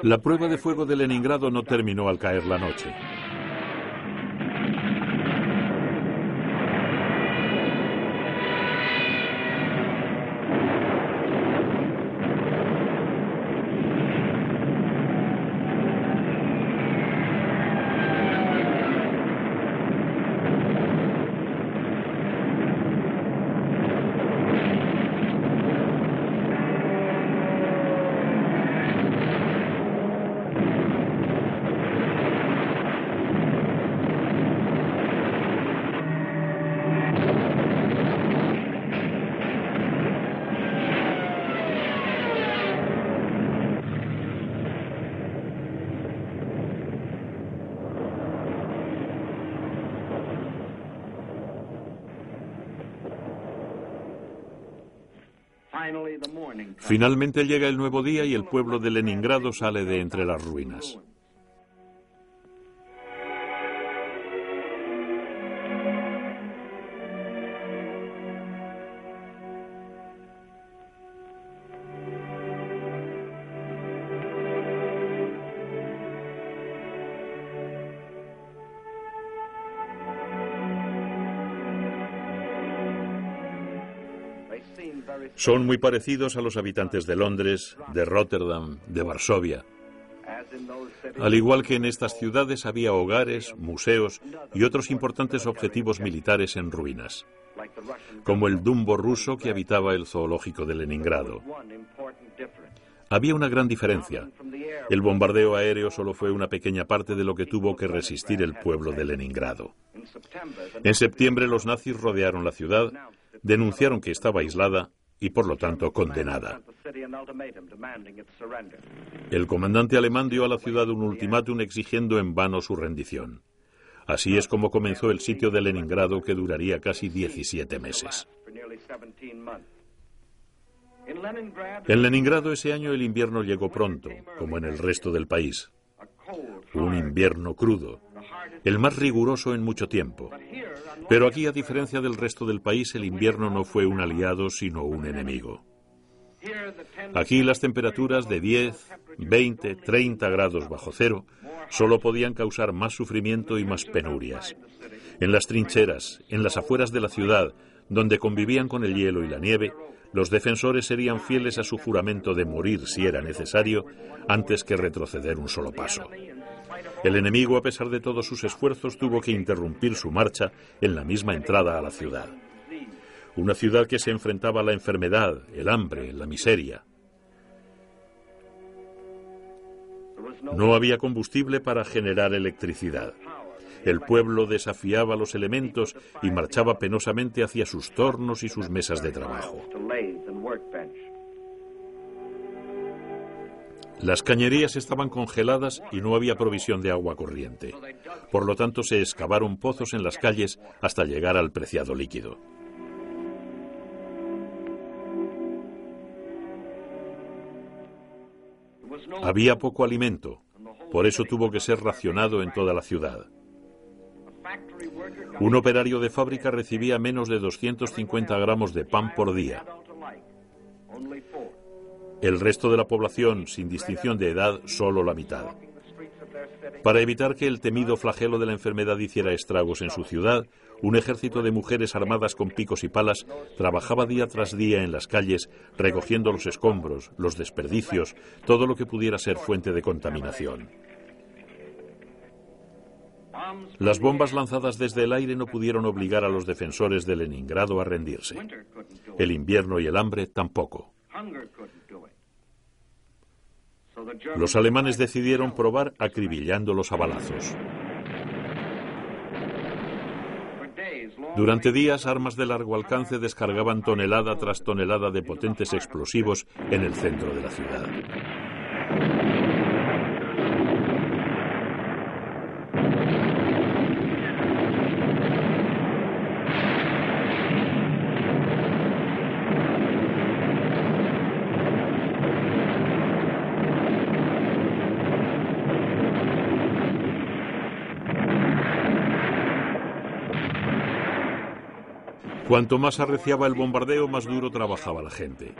La prueba de fuego de Leningrado no terminó al caer la noche. Finalmente llega el nuevo día y el pueblo de Leningrado sale de entre las ruinas. Son muy parecidos a los habitantes de Londres, de Rotterdam, de Varsovia. Al igual que en estas ciudades había hogares, museos y otros importantes objetivos militares en ruinas, como el Dumbo ruso que habitaba el zoológico de Leningrado. Había una gran diferencia. El bombardeo aéreo solo fue una pequeña parte de lo que tuvo que resistir el pueblo de Leningrado. En septiembre los nazis rodearon la ciudad, denunciaron que estaba aislada y por lo tanto condenada. El comandante alemán dio a la ciudad un ultimátum exigiendo en vano su rendición. Así es como comenzó el sitio de Leningrado que duraría casi 17 meses. En Leningrado ese año el invierno llegó pronto, como en el resto del país. Un invierno crudo, el más riguroso en mucho tiempo. Pero aquí, a diferencia del resto del país, el invierno no fue un aliado, sino un enemigo. Aquí las temperaturas de 10, 20, 30 grados bajo cero solo podían causar más sufrimiento y más penurias. En las trincheras, en las afueras de la ciudad, donde convivían con el hielo y la nieve, los defensores serían fieles a su juramento de morir si era necesario antes que retroceder un solo paso. El enemigo, a pesar de todos sus esfuerzos, tuvo que interrumpir su marcha en la misma entrada a la ciudad. Una ciudad que se enfrentaba a la enfermedad, el hambre, la miseria. No había combustible para generar electricidad. El pueblo desafiaba los elementos y marchaba penosamente hacia sus tornos y sus mesas de trabajo. Las cañerías estaban congeladas y no había provisión de agua corriente. Por lo tanto, se excavaron pozos en las calles hasta llegar al preciado líquido. Había poco alimento, por eso tuvo que ser racionado en toda la ciudad. Un operario de fábrica recibía menos de 250 gramos de pan por día. El resto de la población, sin distinción de edad, solo la mitad. Para evitar que el temido flagelo de la enfermedad hiciera estragos en su ciudad, un ejército de mujeres armadas con picos y palas trabajaba día tras día en las calles recogiendo los escombros, los desperdicios, todo lo que pudiera ser fuente de contaminación. Las bombas lanzadas desde el aire no pudieron obligar a los defensores de Leningrado a rendirse. El invierno y el hambre tampoco. Los alemanes decidieron probar acribillándolos a balazos. Durante días, armas de largo alcance descargaban tonelada tras tonelada de potentes explosivos en el centro de la ciudad. Cuanto más arreciaba el bombardeo, más duro trabajaba la gente.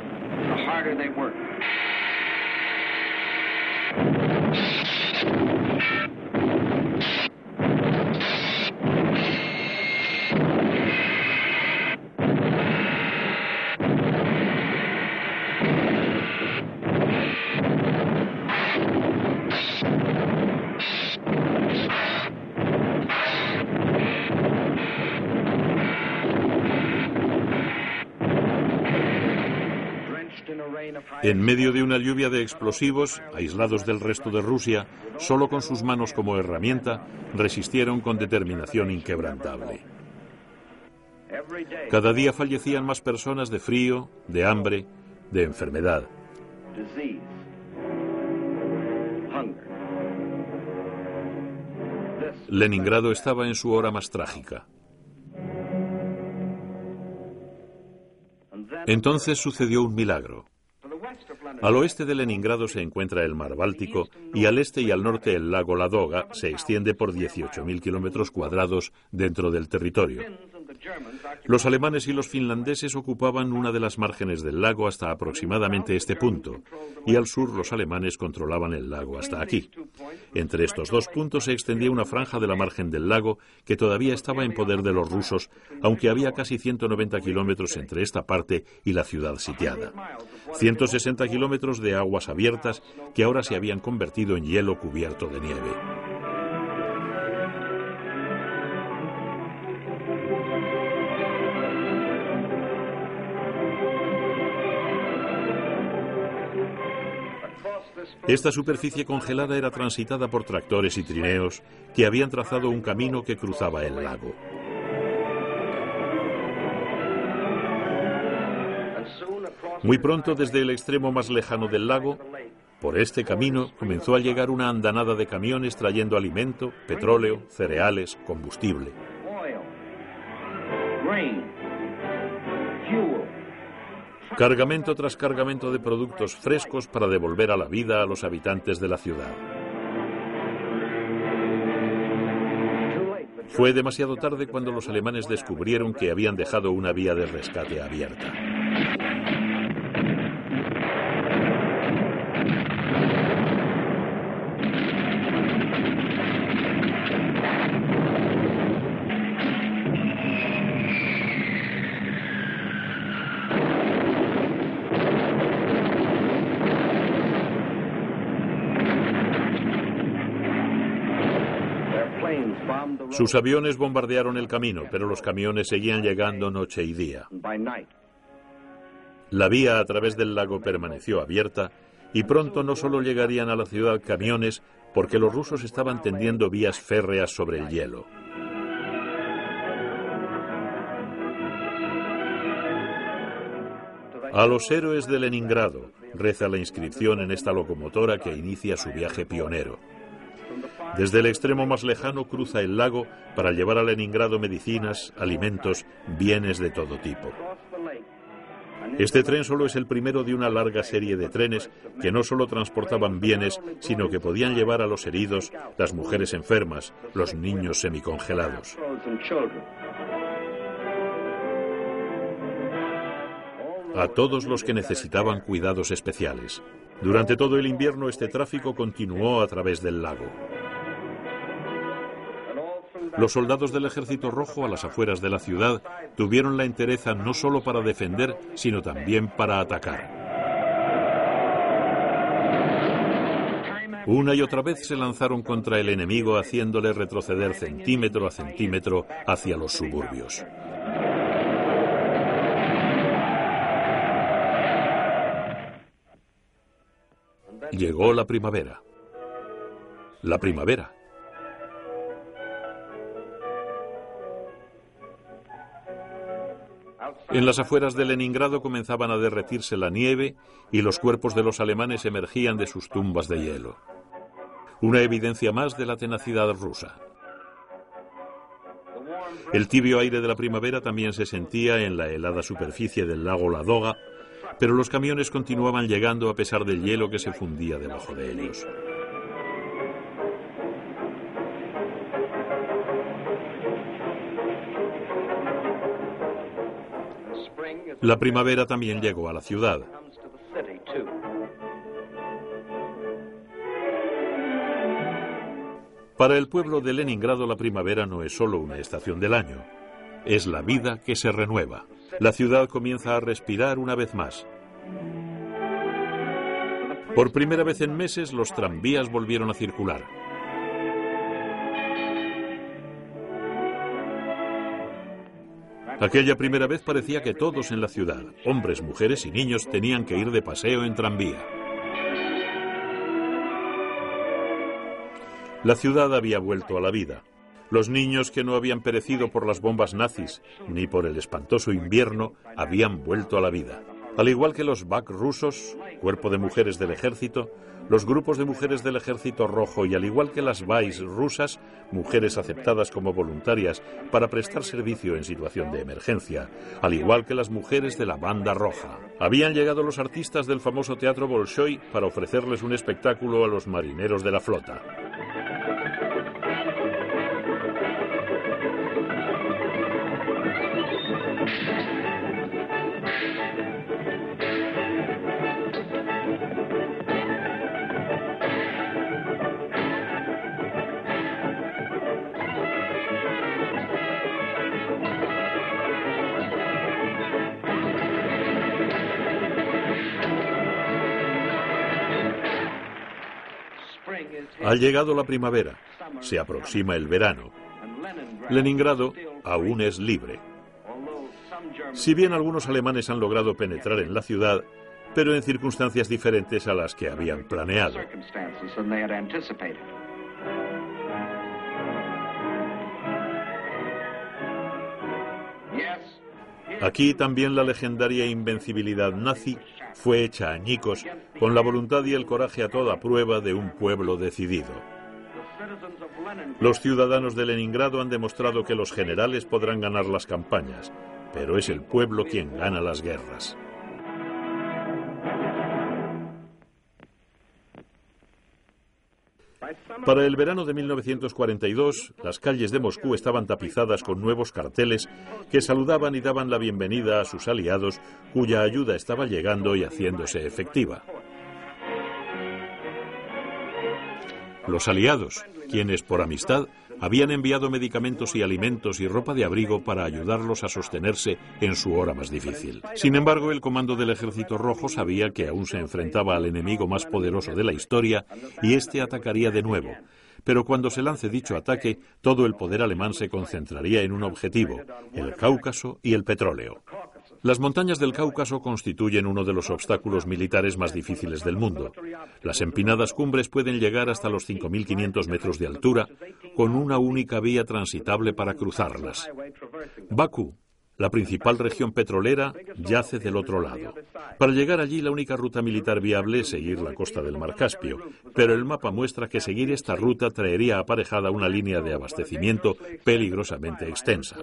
En medio de una lluvia de explosivos, aislados del resto de Rusia, solo con sus manos como herramienta, resistieron con determinación inquebrantable. Cada día fallecían más personas de frío, de hambre, de enfermedad. Leningrado estaba en su hora más trágica. Entonces sucedió un milagro. Al oeste de Leningrado se encuentra el mar Báltico y al este y al norte el lago Ladoga se extiende por 18.000 kilómetros cuadrados dentro del territorio. Los alemanes y los finlandeses ocupaban una de las márgenes del lago hasta aproximadamente este punto, y al sur los alemanes controlaban el lago hasta aquí. Entre estos dos puntos se extendía una franja de la margen del lago que todavía estaba en poder de los rusos, aunque había casi 190 kilómetros entre esta parte y la ciudad sitiada. 160 kilómetros de aguas abiertas que ahora se habían convertido en hielo cubierto de nieve. Esta superficie congelada era transitada por tractores y trineos que habían trazado un camino que cruzaba el lago. Muy pronto, desde el extremo más lejano del lago, por este camino comenzó a llegar una andanada de camiones trayendo alimento, petróleo, cereales, combustible. Cargamento tras cargamento de productos frescos para devolver a la vida a los habitantes de la ciudad. Fue demasiado tarde cuando los alemanes descubrieron que habían dejado una vía de rescate abierta. Sus aviones bombardearon el camino, pero los camiones seguían llegando noche y día. La vía a través del lago permaneció abierta y pronto no solo llegarían a la ciudad camiones, porque los rusos estaban tendiendo vías férreas sobre el hielo. A los héroes de Leningrado reza la inscripción en esta locomotora que inicia su viaje pionero. Desde el extremo más lejano cruza el lago para llevar a Leningrado medicinas, alimentos, bienes de todo tipo. Este tren solo es el primero de una larga serie de trenes que no solo transportaban bienes, sino que podían llevar a los heridos, las mujeres enfermas, los niños semicongelados. a todos los que necesitaban cuidados especiales. Durante todo el invierno este tráfico continuó a través del lago. Los soldados del Ejército Rojo a las afueras de la ciudad tuvieron la entereza no solo para defender, sino también para atacar. Una y otra vez se lanzaron contra el enemigo haciéndole retroceder centímetro a centímetro hacia los suburbios. Llegó la primavera. La primavera. En las afueras de Leningrado comenzaban a derretirse la nieve y los cuerpos de los alemanes emergían de sus tumbas de hielo. Una evidencia más de la tenacidad rusa. El tibio aire de la primavera también se sentía en la helada superficie del lago Ladoga, pero los camiones continuaban llegando a pesar del hielo que se fundía debajo de ellos. La primavera también llegó a la ciudad. Para el pueblo de Leningrado la primavera no es solo una estación del año, es la vida que se renueva. La ciudad comienza a respirar una vez más. Por primera vez en meses los tranvías volvieron a circular. Aquella primera vez parecía que todos en la ciudad, hombres, mujeres y niños, tenían que ir de paseo en tranvía. La ciudad había vuelto a la vida. Los niños que no habían perecido por las bombas nazis ni por el espantoso invierno habían vuelto a la vida. Al igual que los BAC rusos, cuerpo de mujeres del ejército, los grupos de mujeres del Ejército Rojo y al igual que las VAIS rusas, mujeres aceptadas como voluntarias para prestar servicio en situación de emergencia, al igual que las mujeres de la Banda Roja. Habían llegado los artistas del famoso Teatro Bolshoi para ofrecerles un espectáculo a los marineros de la flota. Ha llegado la primavera, se aproxima el verano. Leningrado aún es libre. Si bien algunos alemanes han logrado penetrar en la ciudad, pero en circunstancias diferentes a las que habían planeado. Aquí también la legendaria invencibilidad nazi fue hecha añicos con la voluntad y el coraje a toda prueba de un pueblo decidido. Los ciudadanos de Leningrado han demostrado que los generales podrán ganar las campañas, pero es el pueblo quien gana las guerras. Para el verano de 1942, las calles de Moscú estaban tapizadas con nuevos carteles que saludaban y daban la bienvenida a sus aliados, cuya ayuda estaba llegando y haciéndose efectiva. Los aliados, quienes por amistad habían enviado medicamentos y alimentos y ropa de abrigo para ayudarlos a sostenerse en su hora más difícil. Sin embargo, el comando del Ejército Rojo sabía que aún se enfrentaba al enemigo más poderoso de la historia y éste atacaría de nuevo. Pero cuando se lance dicho ataque, todo el poder alemán se concentraría en un objetivo, el Cáucaso y el petróleo. Las montañas del Cáucaso constituyen uno de los obstáculos militares más difíciles del mundo. Las empinadas cumbres pueden llegar hasta los 5.500 metros de altura, con una única vía transitable para cruzarlas. Bakú, la principal región petrolera, yace del otro lado. Para llegar allí la única ruta militar viable es seguir la costa del Mar Caspio, pero el mapa muestra que seguir esta ruta traería aparejada una línea de abastecimiento peligrosamente extensa.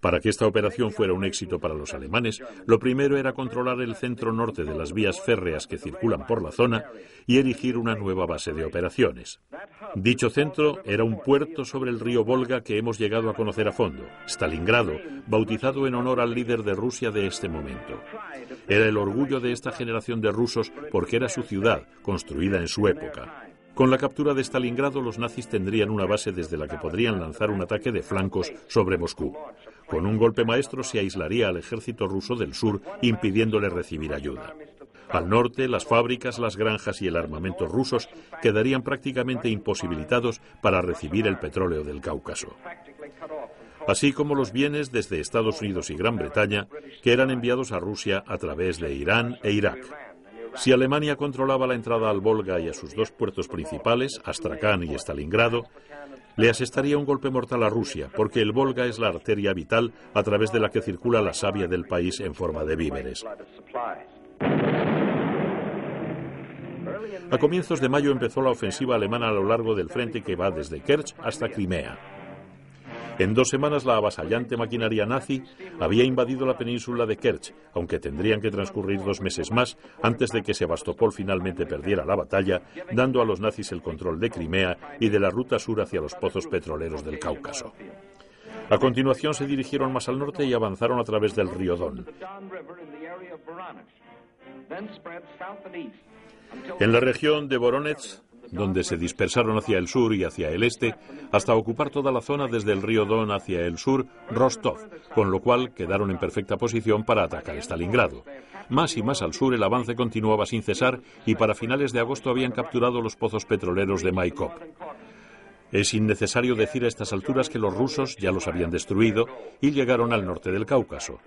Para que esta operación fuera un éxito para los alemanes, lo primero era controlar el centro norte de las vías férreas que circulan por la zona y erigir una nueva base de operaciones. Dicho centro era un puerto sobre el río Volga que hemos llegado a conocer a fondo, Stalingrado, bautizado en honor al líder de Rusia de este momento. Era el orgullo de esta generación de rusos porque era su ciudad, construida en su época. Con la captura de Stalingrado, los nazis tendrían una base desde la que podrían lanzar un ataque de flancos sobre Moscú. Con un golpe maestro se aislaría al ejército ruso del sur, impidiéndole recibir ayuda. Al norte, las fábricas, las granjas y el armamento rusos quedarían prácticamente imposibilitados para recibir el petróleo del Cáucaso así como los bienes desde Estados Unidos y Gran Bretaña que eran enviados a Rusia a través de Irán e Irak. Si Alemania controlaba la entrada al Volga y a sus dos puertos principales, Astrakán y Stalingrado, le asestaría un golpe mortal a Rusia, porque el Volga es la arteria vital a través de la que circula la savia del país en forma de víveres. A comienzos de mayo empezó la ofensiva alemana a lo largo del frente que va desde Kerch hasta Crimea. En dos semanas la avasallante maquinaria nazi había invadido la península de Kerch, aunque tendrían que transcurrir dos meses más antes de que Sebastopol finalmente perdiera la batalla, dando a los nazis el control de Crimea y de la ruta sur hacia los pozos petroleros del Cáucaso. A continuación se dirigieron más al norte y avanzaron a través del río Don. En la región de Voronezh donde se dispersaron hacia el sur y hacia el este, hasta ocupar toda la zona desde el río Don hacia el sur, Rostov, con lo cual quedaron en perfecta posición para atacar Stalingrado. Más y más al sur el avance continuaba sin cesar y para finales de agosto habían capturado los pozos petroleros de Maikop. Es innecesario decir a estas alturas que los rusos ya los habían destruido y llegaron al norte del Cáucaso.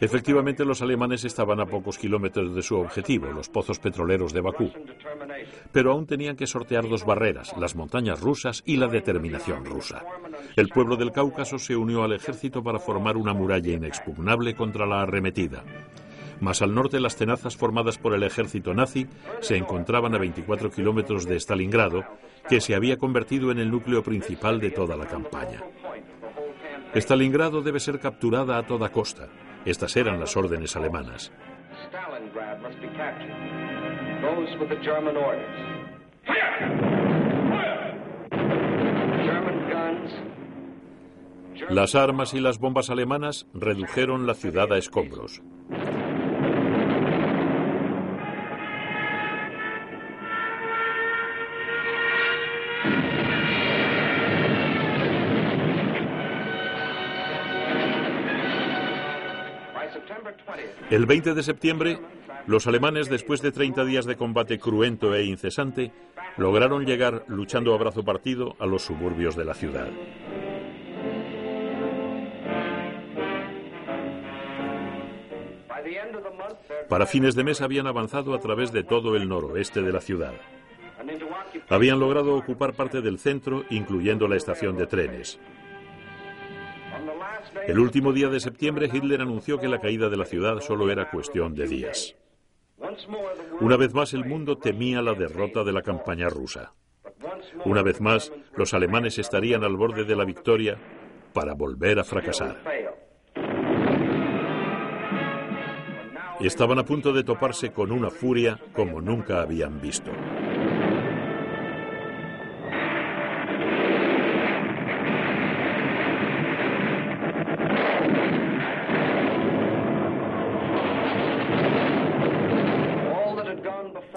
Efectivamente, los alemanes estaban a pocos kilómetros de su objetivo, los pozos petroleros de Bakú. Pero aún tenían que sortear dos barreras, las montañas rusas y la determinación rusa. El pueblo del Cáucaso se unió al ejército para formar una muralla inexpugnable contra la arremetida. Más al norte, las tenazas formadas por el ejército nazi se encontraban a 24 kilómetros de Stalingrado, que se había convertido en el núcleo principal de toda la campaña. Stalingrado debe ser capturada a toda costa. Estas eran las órdenes alemanas. Las armas y las bombas alemanas redujeron la ciudad a escombros. El 20 de septiembre, los alemanes, después de 30 días de combate cruento e incesante, lograron llegar, luchando a brazo partido, a los suburbios de la ciudad. Para fines de mes habían avanzado a través de todo el noroeste de la ciudad. Habían logrado ocupar parte del centro, incluyendo la estación de trenes. El último día de septiembre, Hitler anunció que la caída de la ciudad solo era cuestión de días. Una vez más, el mundo temía la derrota de la campaña rusa. Una vez más, los alemanes estarían al borde de la victoria para volver a fracasar. Estaban a punto de toparse con una furia como nunca habían visto.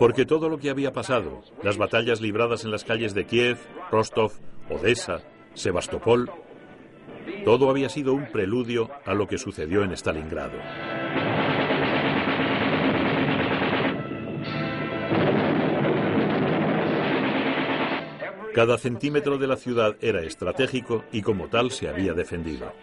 Porque todo lo que había pasado, las batallas libradas en las calles de Kiev, Rostov, Odessa, Sebastopol, todo había sido un preludio a lo que sucedió en Stalingrado. Cada centímetro de la ciudad era estratégico y como tal se había defendido.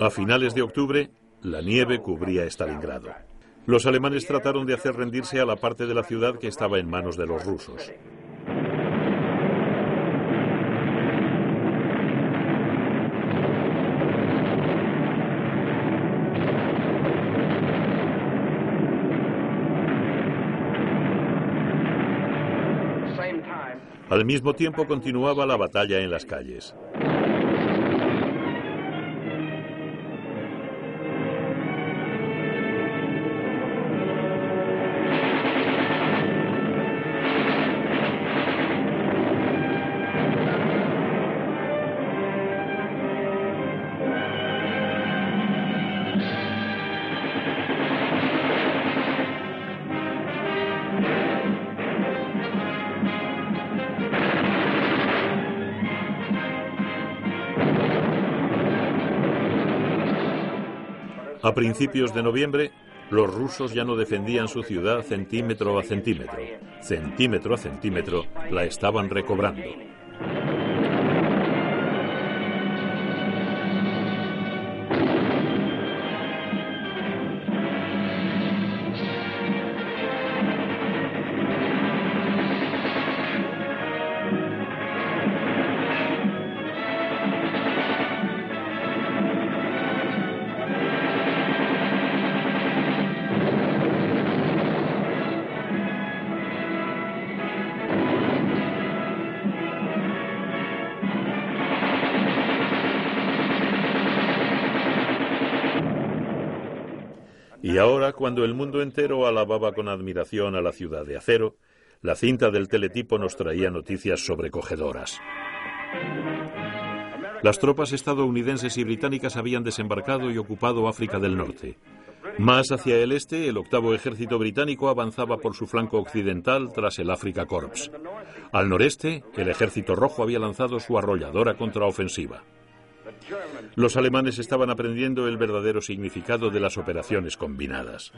A finales de octubre, la nieve cubría Stalingrado. Los alemanes trataron de hacer rendirse a la parte de la ciudad que estaba en manos de los rusos. Al mismo tiempo continuaba la batalla en las calles. A principios de noviembre, los rusos ya no defendían su ciudad centímetro a centímetro. Centímetro a centímetro la estaban recobrando. Cuando el mundo entero alababa con admiración a la ciudad de acero, la cinta del teletipo nos traía noticias sobrecogedoras. Las tropas estadounidenses y británicas habían desembarcado y ocupado África del Norte. Más hacia el este, el octavo ejército británico avanzaba por su flanco occidental tras el Africa Corps. Al noreste, el ejército rojo había lanzado su arrolladora contraofensiva. Los alemanes estaban aprendiendo el verdadero significado de las operaciones combinadas.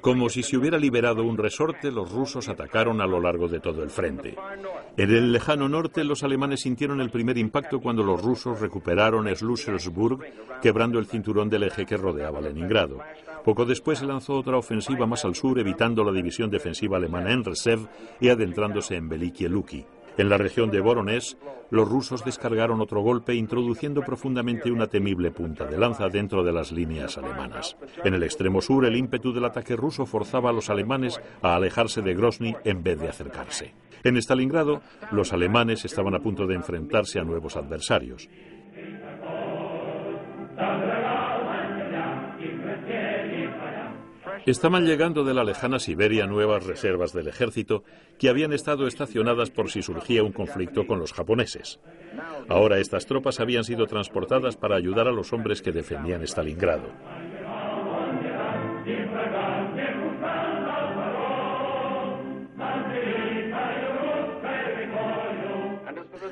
Como si se hubiera liberado un resorte, los rusos atacaron a lo largo de todo el frente. En el lejano norte, los alemanes sintieron el primer impacto cuando los rusos recuperaron Schlussersburg, quebrando el cinturón del eje que rodeaba Leningrado. Poco después se lanzó otra ofensiva más al sur, evitando la división defensiva alemana en Reserve y adentrándose en Veliki Luki. En la región de Voronezh, los rusos descargaron otro golpe, introduciendo profundamente una temible punta de lanza dentro de las líneas alemanas. En el extremo sur, el ímpetu del ataque ruso forzaba a los alemanes a alejarse de Grozny en vez de acercarse. En Stalingrado, los alemanes estaban a punto de enfrentarse a nuevos adversarios. Estaban llegando de la lejana Siberia nuevas reservas del ejército que habían estado estacionadas por si surgía un conflicto con los japoneses. Ahora estas tropas habían sido transportadas para ayudar a los hombres que defendían Stalingrado.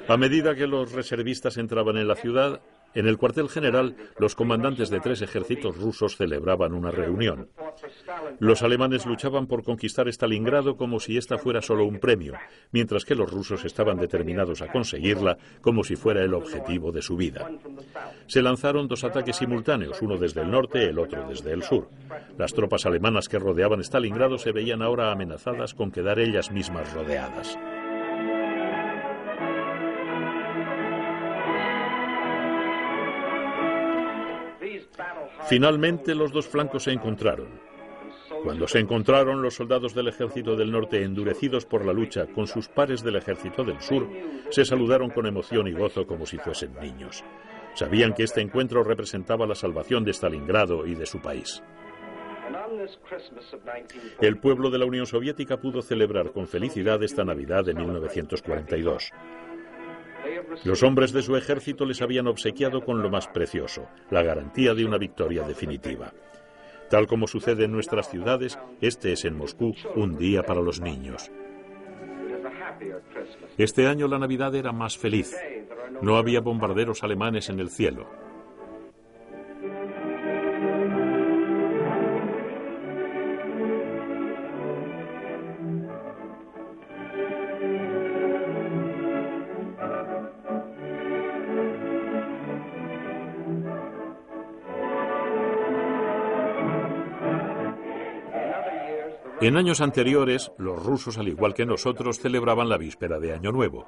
A medida que los reservistas entraban en la ciudad, en el cuartel general, los comandantes de tres ejércitos rusos celebraban una reunión. Los alemanes luchaban por conquistar Stalingrado como si esta fuera solo un premio, mientras que los rusos estaban determinados a conseguirla como si fuera el objetivo de su vida. Se lanzaron dos ataques simultáneos, uno desde el norte, el otro desde el sur. Las tropas alemanas que rodeaban Stalingrado se veían ahora amenazadas con quedar ellas mismas rodeadas. Finalmente los dos flancos se encontraron. Cuando se encontraron los soldados del ejército del norte endurecidos por la lucha con sus pares del ejército del sur, se saludaron con emoción y gozo como si fuesen niños. Sabían que este encuentro representaba la salvación de Stalingrado y de su país. El pueblo de la Unión Soviética pudo celebrar con felicidad esta Navidad de 1942. Los hombres de su ejército les habían obsequiado con lo más precioso, la garantía de una victoria definitiva. Tal como sucede en nuestras ciudades, este es en Moscú un día para los niños. Este año la Navidad era más feliz. No había bombarderos alemanes en el cielo. En años anteriores, los rusos, al igual que nosotros, celebraban la víspera de Año Nuevo.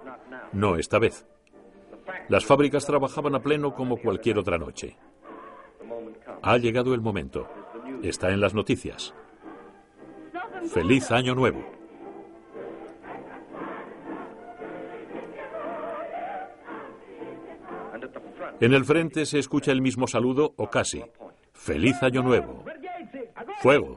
No esta vez. Las fábricas trabajaban a pleno como cualquier otra noche. Ha llegado el momento. Está en las noticias. Feliz Año Nuevo. En el frente se escucha el mismo saludo o casi. Feliz Año Nuevo. Fuego.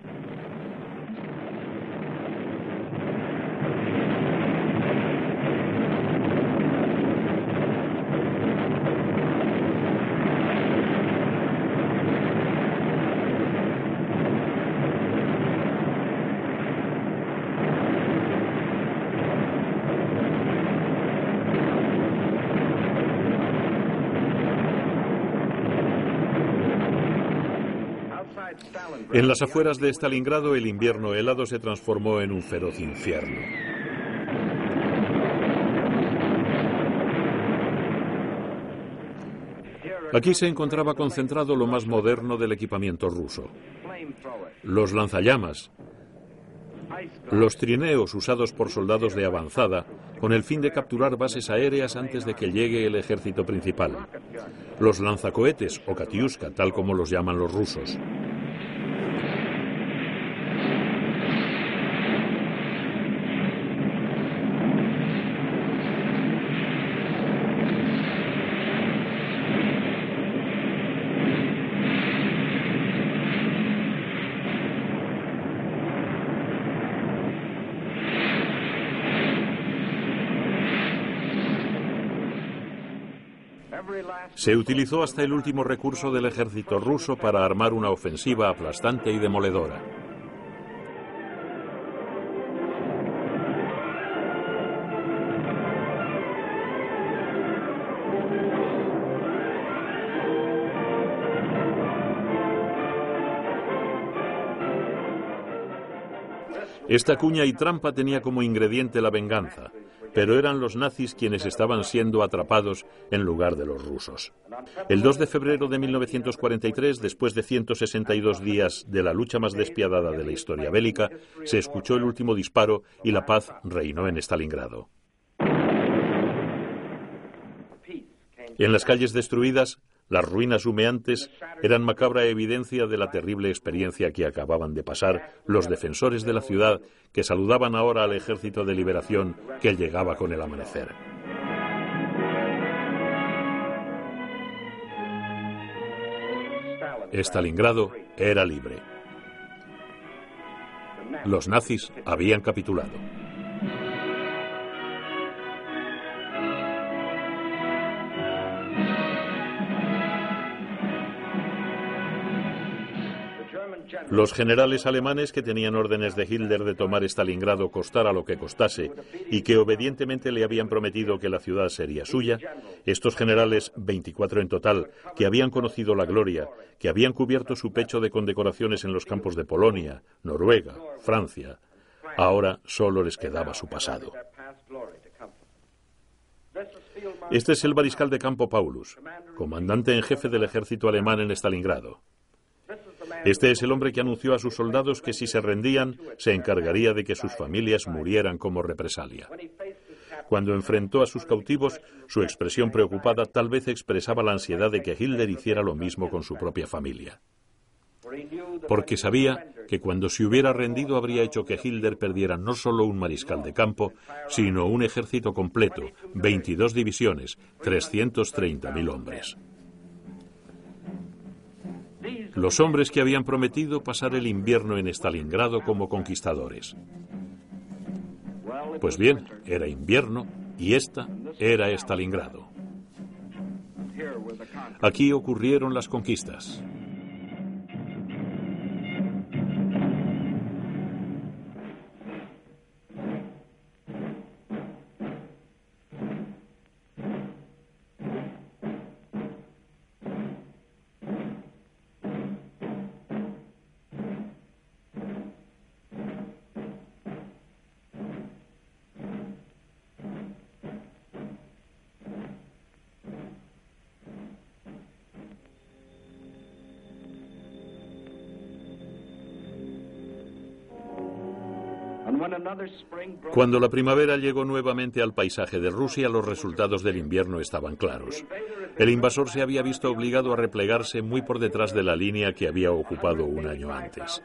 Las afueras de Stalingrado el invierno helado se transformó en un feroz infierno. Aquí se encontraba concentrado lo más moderno del equipamiento ruso. Los lanzallamas, los trineos usados por soldados de avanzada con el fin de capturar bases aéreas antes de que llegue el ejército principal. Los lanzacohetes o Katiuska, tal como los llaman los rusos. Se utilizó hasta el último recurso del ejército ruso para armar una ofensiva aplastante y demoledora. Esta cuña y trampa tenía como ingrediente la venganza, pero eran los nazis quienes estaban siendo atrapados en lugar de los rusos. El 2 de febrero de 1943, después de 162 días de la lucha más despiadada de la historia bélica, se escuchó el último disparo y la paz reinó en Stalingrado. En las calles destruidas, las ruinas humeantes eran macabra evidencia de la terrible experiencia que acababan de pasar los defensores de la ciudad que saludaban ahora al ejército de liberación que llegaba con el amanecer. Stalingrado era libre. Los nazis habían capitulado. Los generales alemanes que tenían órdenes de Hitler de tomar Stalingrado costara lo que costase y que obedientemente le habían prometido que la ciudad sería suya, estos generales, 24 en total, que habían conocido la gloria, que habían cubierto su pecho de condecoraciones en los campos de Polonia, Noruega, Francia, ahora solo les quedaba su pasado. Este es el mariscal de campo Paulus, comandante en jefe del ejército alemán en Stalingrado. Este es el hombre que anunció a sus soldados que si se rendían, se encargaría de que sus familias murieran como represalia. Cuando enfrentó a sus cautivos, su expresión preocupada tal vez expresaba la ansiedad de que Hitler hiciera lo mismo con su propia familia. Porque sabía que cuando se hubiera rendido habría hecho que Hitler perdiera no solo un mariscal de campo, sino un ejército completo, 22 divisiones, 330.000 hombres los hombres que habían prometido pasar el invierno en Stalingrado como conquistadores. Pues bien, era invierno y esta era Stalingrado. Aquí ocurrieron las conquistas. Cuando la primavera llegó nuevamente al paisaje de Rusia, los resultados del invierno estaban claros. El invasor se había visto obligado a replegarse muy por detrás de la línea que había ocupado un año antes.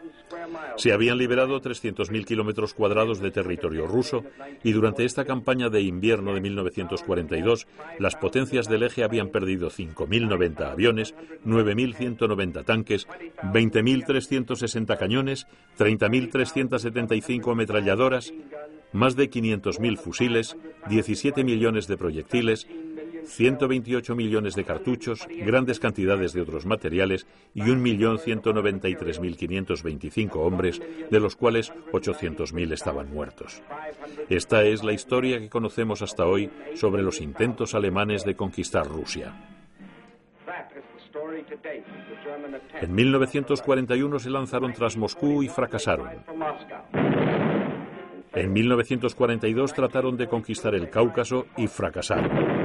Se habían liberado 300.000 kilómetros cuadrados de territorio ruso y durante esta campaña de invierno de 1942 las potencias del eje habían perdido 5.090 aviones, 9.190 tanques, 20.360 cañones, 30.375 ametralladoras, más de 500.000 fusiles, 17 millones de proyectiles, 128 millones de cartuchos, grandes cantidades de otros materiales y 1.193.525 hombres, de los cuales 800.000 estaban muertos. Esta es la historia que conocemos hasta hoy sobre los intentos alemanes de conquistar Rusia. En 1941 se lanzaron tras Moscú y fracasaron. En 1942 trataron de conquistar el Cáucaso y fracasaron.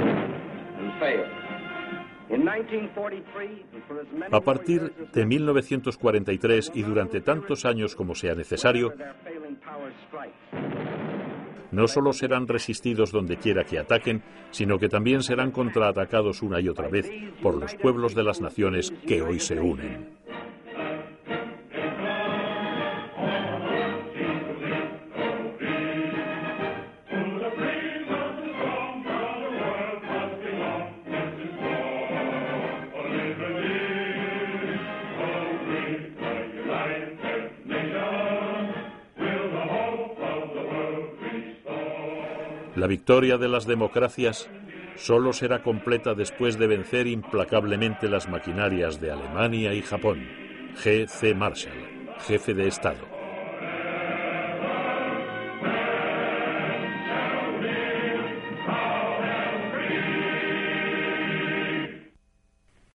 A partir de 1943 y durante tantos años como sea necesario, no solo serán resistidos donde quiera que ataquen, sino que también serán contraatacados una y otra vez por los pueblos de las naciones que hoy se unen. Victoria de las democracias solo será completa después de vencer implacablemente las maquinarias de Alemania y Japón. G. C. Marshall, jefe de Estado.